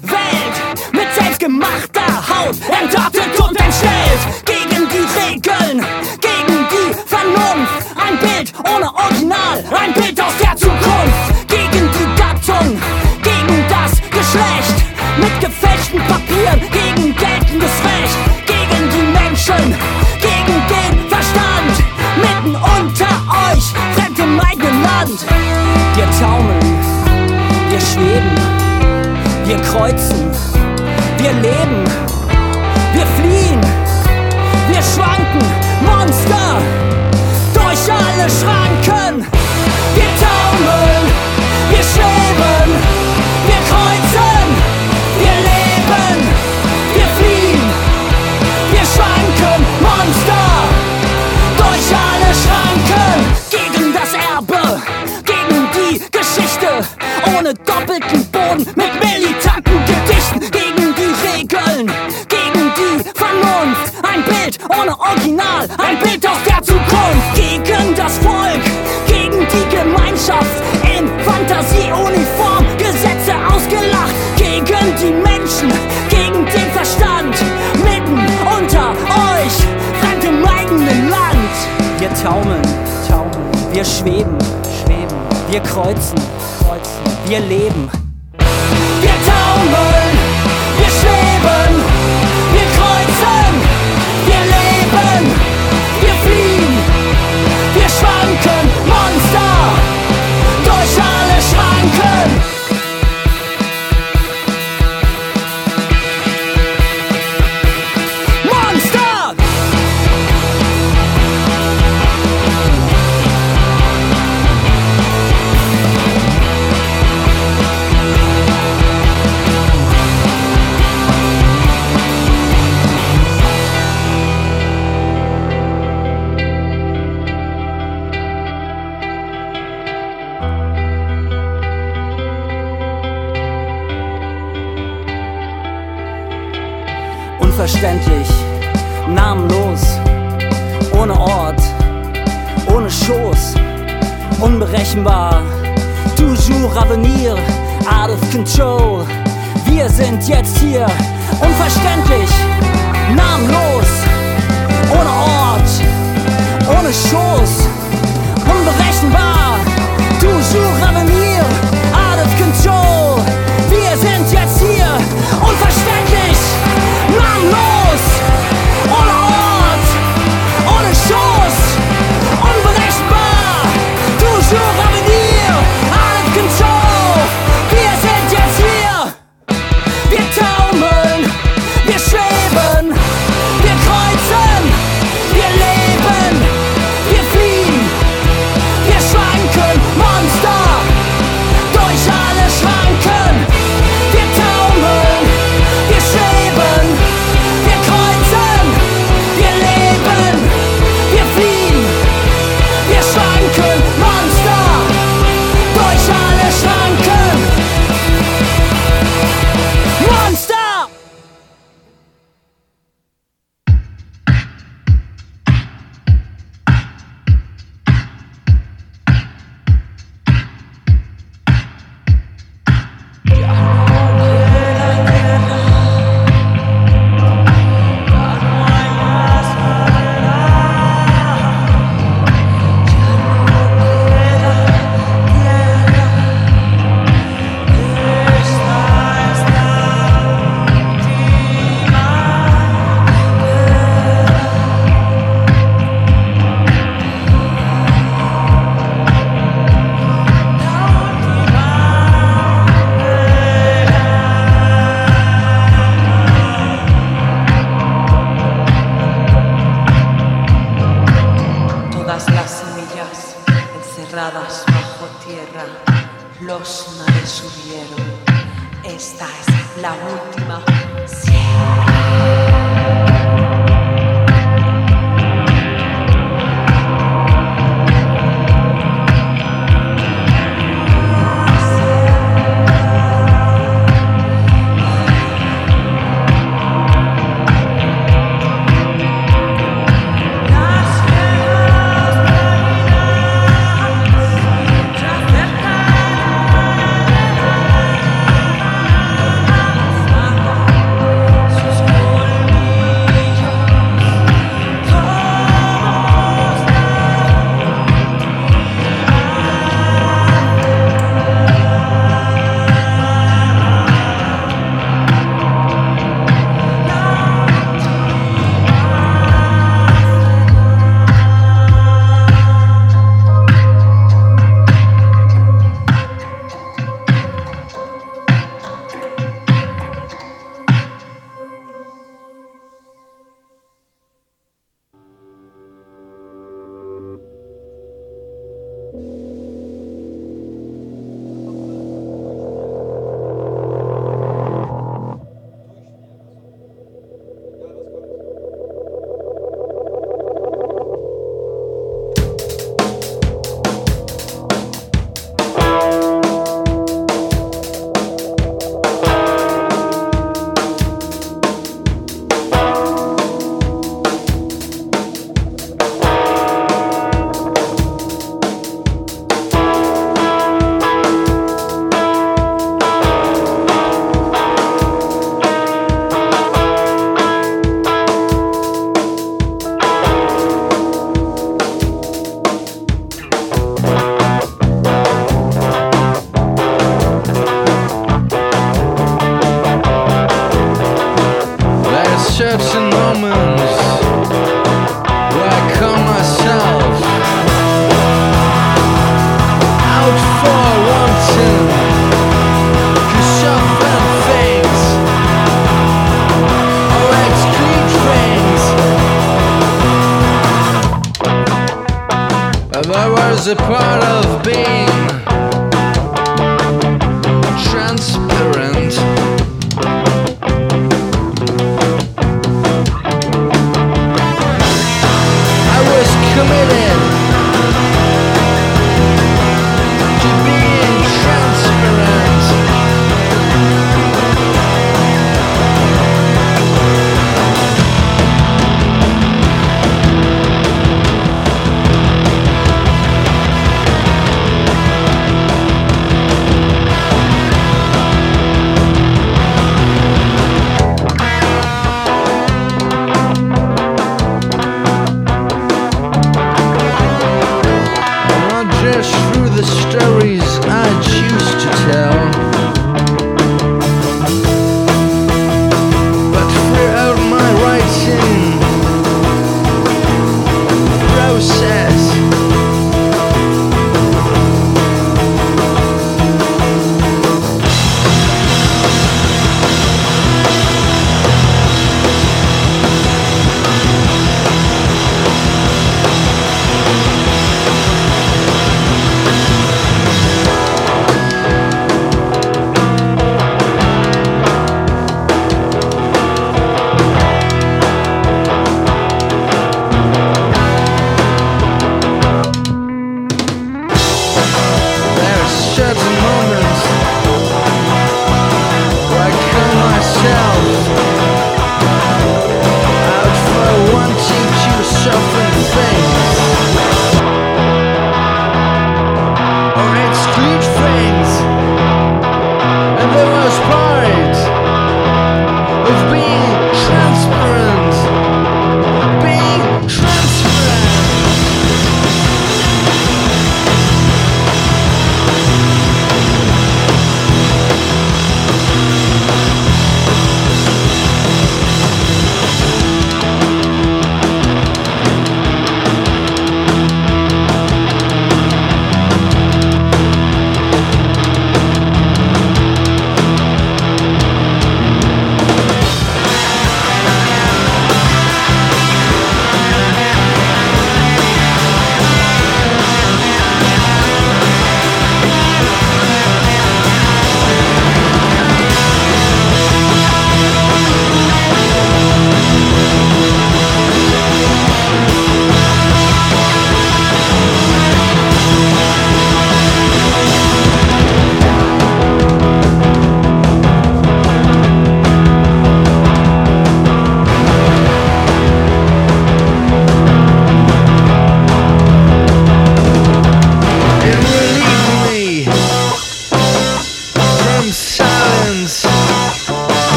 Welt, mit selbstgemachter Haut, entartet und entstellt, gegen die Regeln, gegen die Vernunft, ein Bild ohne Original, ein Bild aus der Zukunft, gegen die Gattung, gegen das Geschlecht, mit gefälschten Papieren, gegen geltendes Recht, gegen die Menschen, gegen den Verstand, mitten unter euch, fremd im eigenen Land, wir taumeln. Wir schweben, wir kreuzen, wir leben, wir fliehen, wir schwanken, Monster, durch alle Schranken. Wir taumeln, wir schweben, wir kreuzen, wir leben, wir fliehen, wir schwanken, Monster, durch alle Schranken. Gegen das Erbe, gegen die Geschichte, ohne doppelten Boden, mit militanten Gedichten, gegen die Regeln, gegen die Vernunft, ein Bild ohne Original, ein Bild aus der Zukunft, gegen das Volk, gegen die Gemeinschaft, in Fantasieuniform, Gesetze ausgelacht, gegen die Menschen, gegen den Verstand, mitten unter euch, fremd im eigenen Land. Wir taumeln, taumeln, wir schweben, schweben, wir kreuzen, kreuzen, wir leben. Wir taumeln, wir schweben, unverständlich, namenlos, ohne Ort, ohne Schoß, unberechenbar. Toujours Avenir, out of control. Wir sind jetzt hier, unverständlich, namenlos, ohne Ort, ohne Schoß, unberechenbar. Toujours Avenir.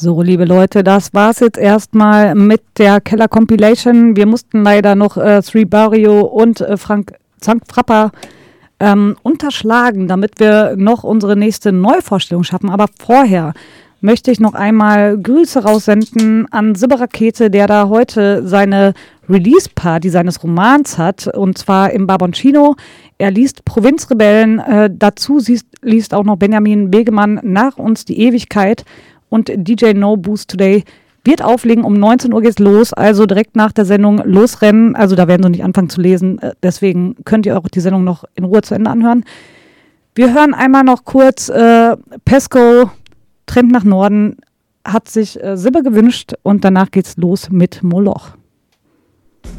So, liebe Leute, das war's jetzt erstmal mit der Keller Compilation. Wir mussten leider noch äh, Three Barrio und äh, Frank Zank Frapper ähm, unterschlagen, damit wir noch unsere nächste Neuvorstellung schaffen. Aber vorher möchte ich noch einmal Grüße raussenden an Sibbe Rakete, der da heute seine Release-Party seines Romans hat, und zwar im Barboncino. Er liest Provinzrebellen, äh, dazu siehst, liest auch noch Benjamin Begemann nach uns die Ewigkeit und DJ No Boost Today wird auflegen. Um 19 Uhr geht's los, also direkt nach der Sendung losrennen. Also da werden sie nicht anfangen zu lesen, äh, deswegen könnt ihr auch die Sendung noch in Ruhe zu Ende anhören. Wir hören einmal noch kurz äh, Pesco Trend nach Norden hat sich äh, Sibbe gewünscht und danach geht's los mit Moloch. Mit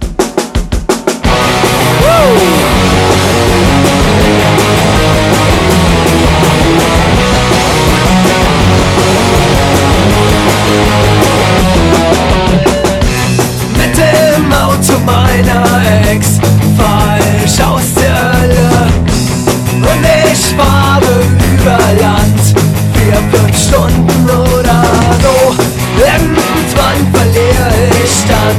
meiner Ex fahr ich aus der Hölle und ich fahre über Land vier, fünf Stunden oder so. Irgendwann verliere ich dann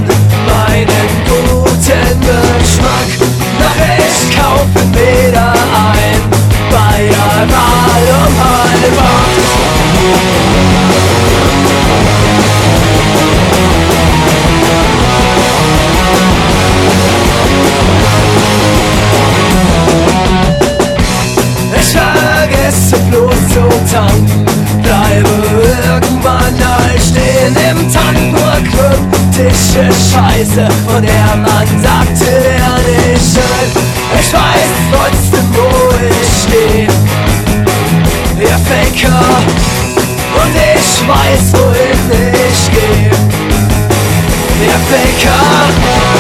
meinen guten Geschmack. Doch ich kaufe bloß zu tanken Bleibe irgendwann all stehen im Tank. Nur kryptische Scheiße Und der Mann sagte er nicht schön Ich weiß trotzdem wo ich steh. Ihr Faker. Und ich weiß wohin ich geh. Ihr Faker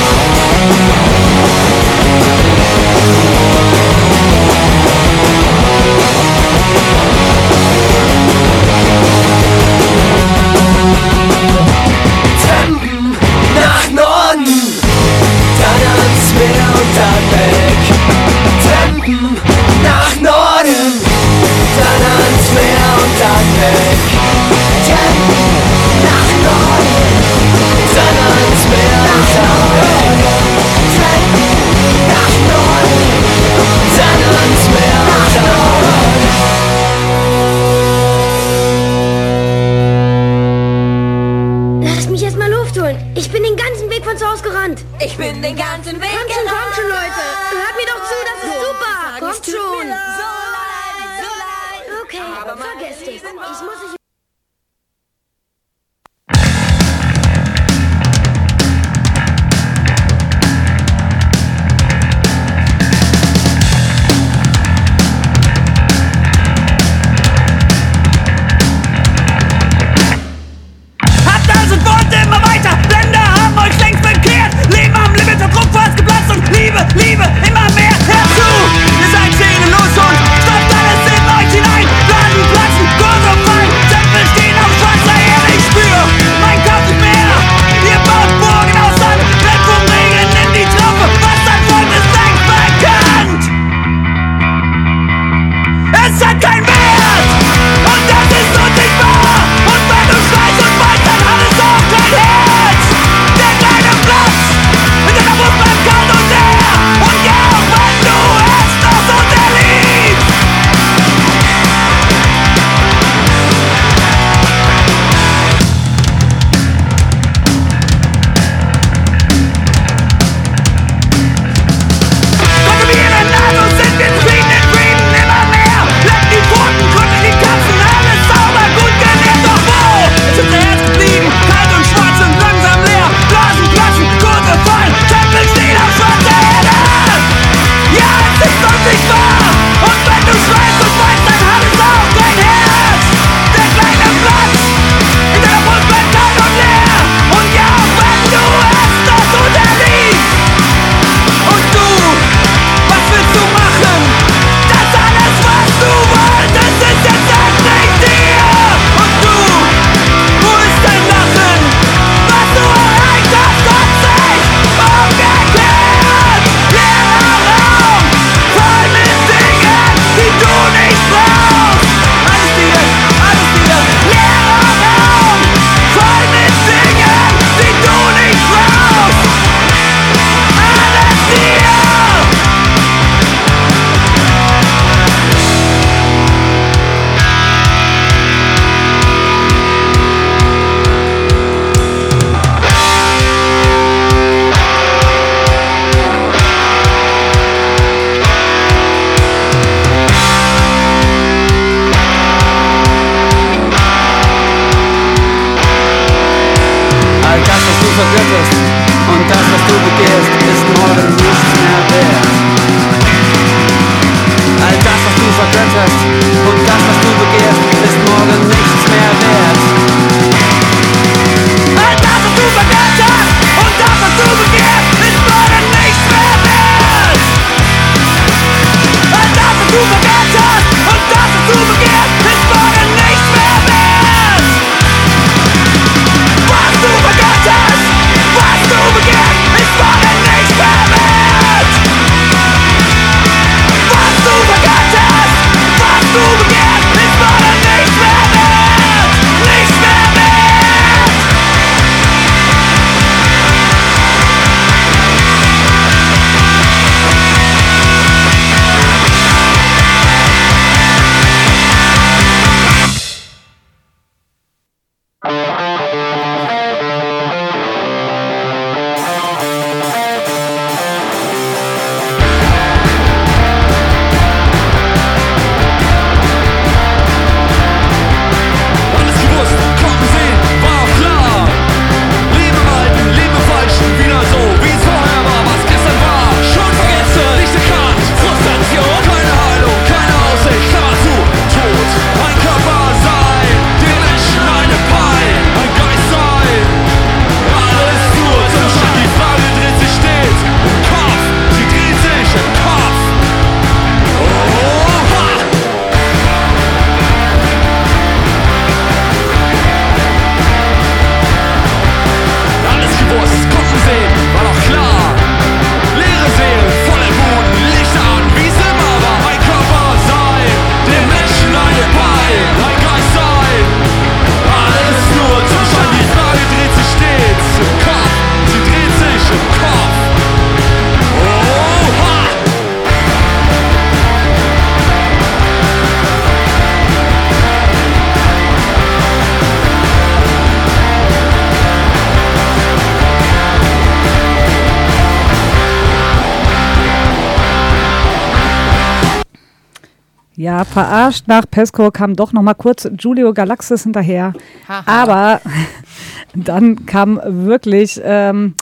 Ja, verarscht nach Pesco kam doch noch mal kurz Giulio Galaxis hinterher. Haha. Aber dann kam wirklich ähm,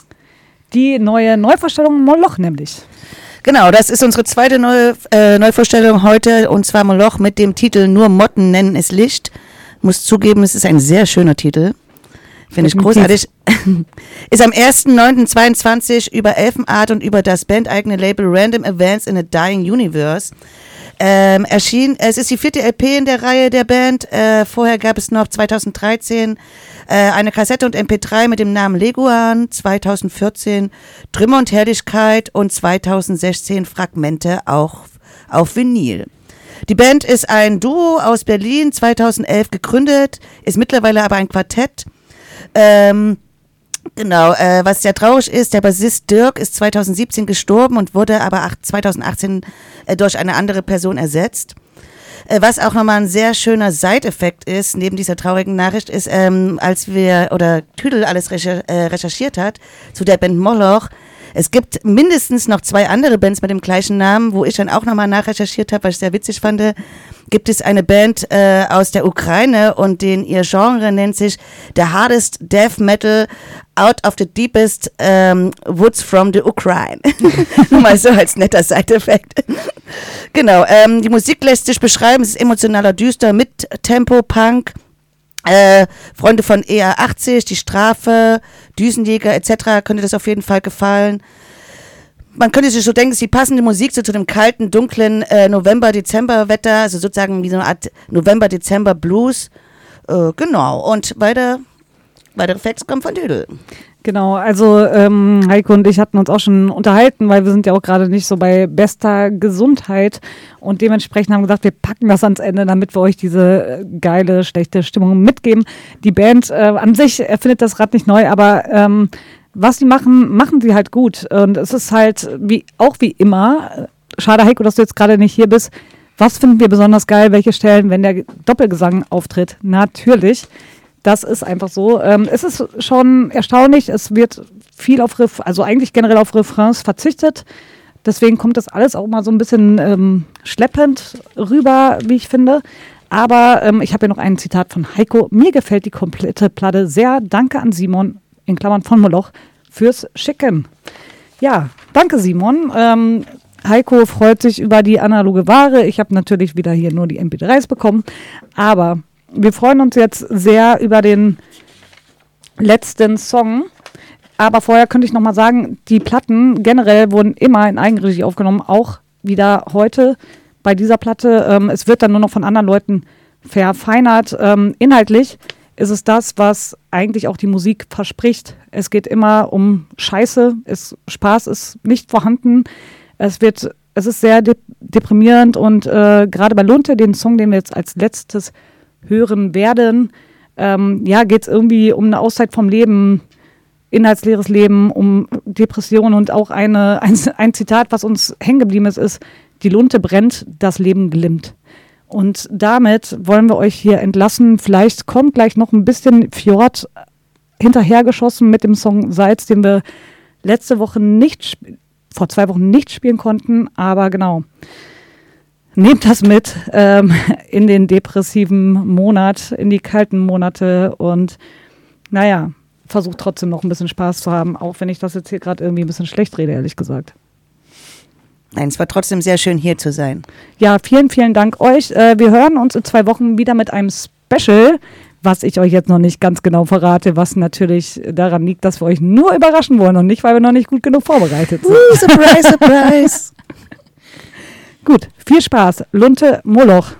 die neue Neuvorstellung Moloch nämlich. Genau, das ist unsere zweite neue, äh, Neuvorstellung heute und zwar Moloch mit dem Titel Nur Motten nennen es Licht. Muss zugeben, es ist ein sehr schöner Titel. Finde ich großartig. ist am 1.9.22 über Elfenart und über das bandeigene Label Random Events in a Dying Universe ähm, erschien. Es ist die vierte LP in der Reihe der Band. Äh, vorher gab es noch 2013 äh, eine Kassette und MP3 mit dem Namen Leguan, 2014 Trümmer und Herrlichkeit und 2016 Fragmente auch auf Vinyl. Die Band ist ein Duo aus Berlin, 2011 gegründet, ist mittlerweile aber ein Quartett. Ähm, Genau, äh, was sehr traurig ist, der Bassist Dirk ist 2017 gestorben und wurde aber acht- 2018 äh, durch eine andere Person ersetzt. Äh, was auch nochmal ein sehr schöner Side-Effekt ist, neben dieser traurigen Nachricht, ist, ähm, als wir, oder Tüdel alles recher äh, recherchiert hat, zu der Band Moloch, es gibt mindestens noch zwei andere Bands mit dem gleichen Namen, wo ich dann auch nochmal nachrecherchiert habe, was ich sehr witzig fand. Gibt es eine Band äh, aus der Ukraine und den ihr Genre nennt sich The Hardest Death Metal Out of the Deepest ähm, Woods from the Ukraine. Nur mal so als netter Side-Effekt. genau, ähm, die Musik lässt sich beschreiben, es ist emotionaler Düster mit Tempo, Punk, äh, Freunde von ER80, Die Strafe, Düsenjäger etc. könnte das auf jeden Fall gefallen. Man könnte sich so denken, ist die passende Musik so zu dem kalten, dunklen äh, November-Dezember-Wetter, also sozusagen wie so eine Art November-Dezember-Blues. Äh, genau, und weiter, weitere Facts kommen von Dödel. Genau, also ähm, Heiko und ich hatten uns auch schon unterhalten, weil wir sind ja auch gerade nicht so bei bester Gesundheit und dementsprechend haben gesagt, wir packen das ans Ende, damit wir euch diese äh, geile, schlechte Stimmung mitgeben. Die Band äh, an sich erfindet das Rad nicht neu, aber ähm, was sie machen, machen sie halt gut. Und es ist halt wie auch wie immer, äh, schade Heiko, dass du jetzt gerade nicht hier bist. Was finden wir besonders geil? Welche Stellen, wenn der Doppelgesang auftritt? Natürlich. Das ist einfach so. Ähm, es ist schon erstaunlich. Es wird viel auf, Ref also eigentlich generell auf Refrains verzichtet. Deswegen kommt das alles auch mal so ein bisschen ähm, schleppend rüber, wie ich finde. Aber ähm, ich habe hier noch ein Zitat von Heiko. Mir gefällt die komplette Platte sehr. Danke an Simon, in Klammern von Moloch, fürs Schicken. Ja, danke Simon. Ähm, Heiko freut sich über die analoge Ware. Ich habe natürlich wieder hier nur die MP3s bekommen. Aber wir freuen uns jetzt sehr über den letzten Song. Aber vorher könnte ich noch mal sagen, die Platten generell wurden immer in Eigenregie aufgenommen, auch wieder heute bei dieser Platte. Ähm, es wird dann nur noch von anderen Leuten verfeinert. Ähm, inhaltlich ist es das, was eigentlich auch die Musik verspricht. Es geht immer um Scheiße, es, Spaß ist nicht vorhanden. Es wird, es ist sehr de deprimierend und äh, gerade bei Lunte, den Song, den wir jetzt als letztes hören werden, ähm, ja, geht es irgendwie um eine Auszeit vom Leben, inhaltsleeres Leben, um Depressionen und auch eine, ein, ein Zitat, was uns hängen geblieben ist, ist, die Lunte brennt, das Leben glimmt. Und damit wollen wir euch hier entlassen. Vielleicht kommt gleich noch ein bisschen Fjord hinterhergeschossen mit dem Song Salz, den wir letzte Woche nicht, vor zwei Wochen nicht spielen konnten. Aber genau, nehmt das mit ähm, in den depressiven Monat, in die kalten Monate und naja, versucht trotzdem noch ein bisschen Spaß zu haben, auch wenn ich das jetzt hier gerade irgendwie ein bisschen schlecht rede, ehrlich gesagt. Nein, es war trotzdem sehr schön hier zu sein. Ja, vielen, vielen Dank euch. Äh, wir hören uns in zwei Wochen wieder mit einem Special, was ich euch jetzt noch nicht ganz genau verrate, was natürlich daran liegt, dass wir euch nur überraschen wollen und nicht, weil wir noch nicht gut genug vorbereitet sind. Uh, surprise, surprise. Gut, viel Spaß. Lunte Moloch.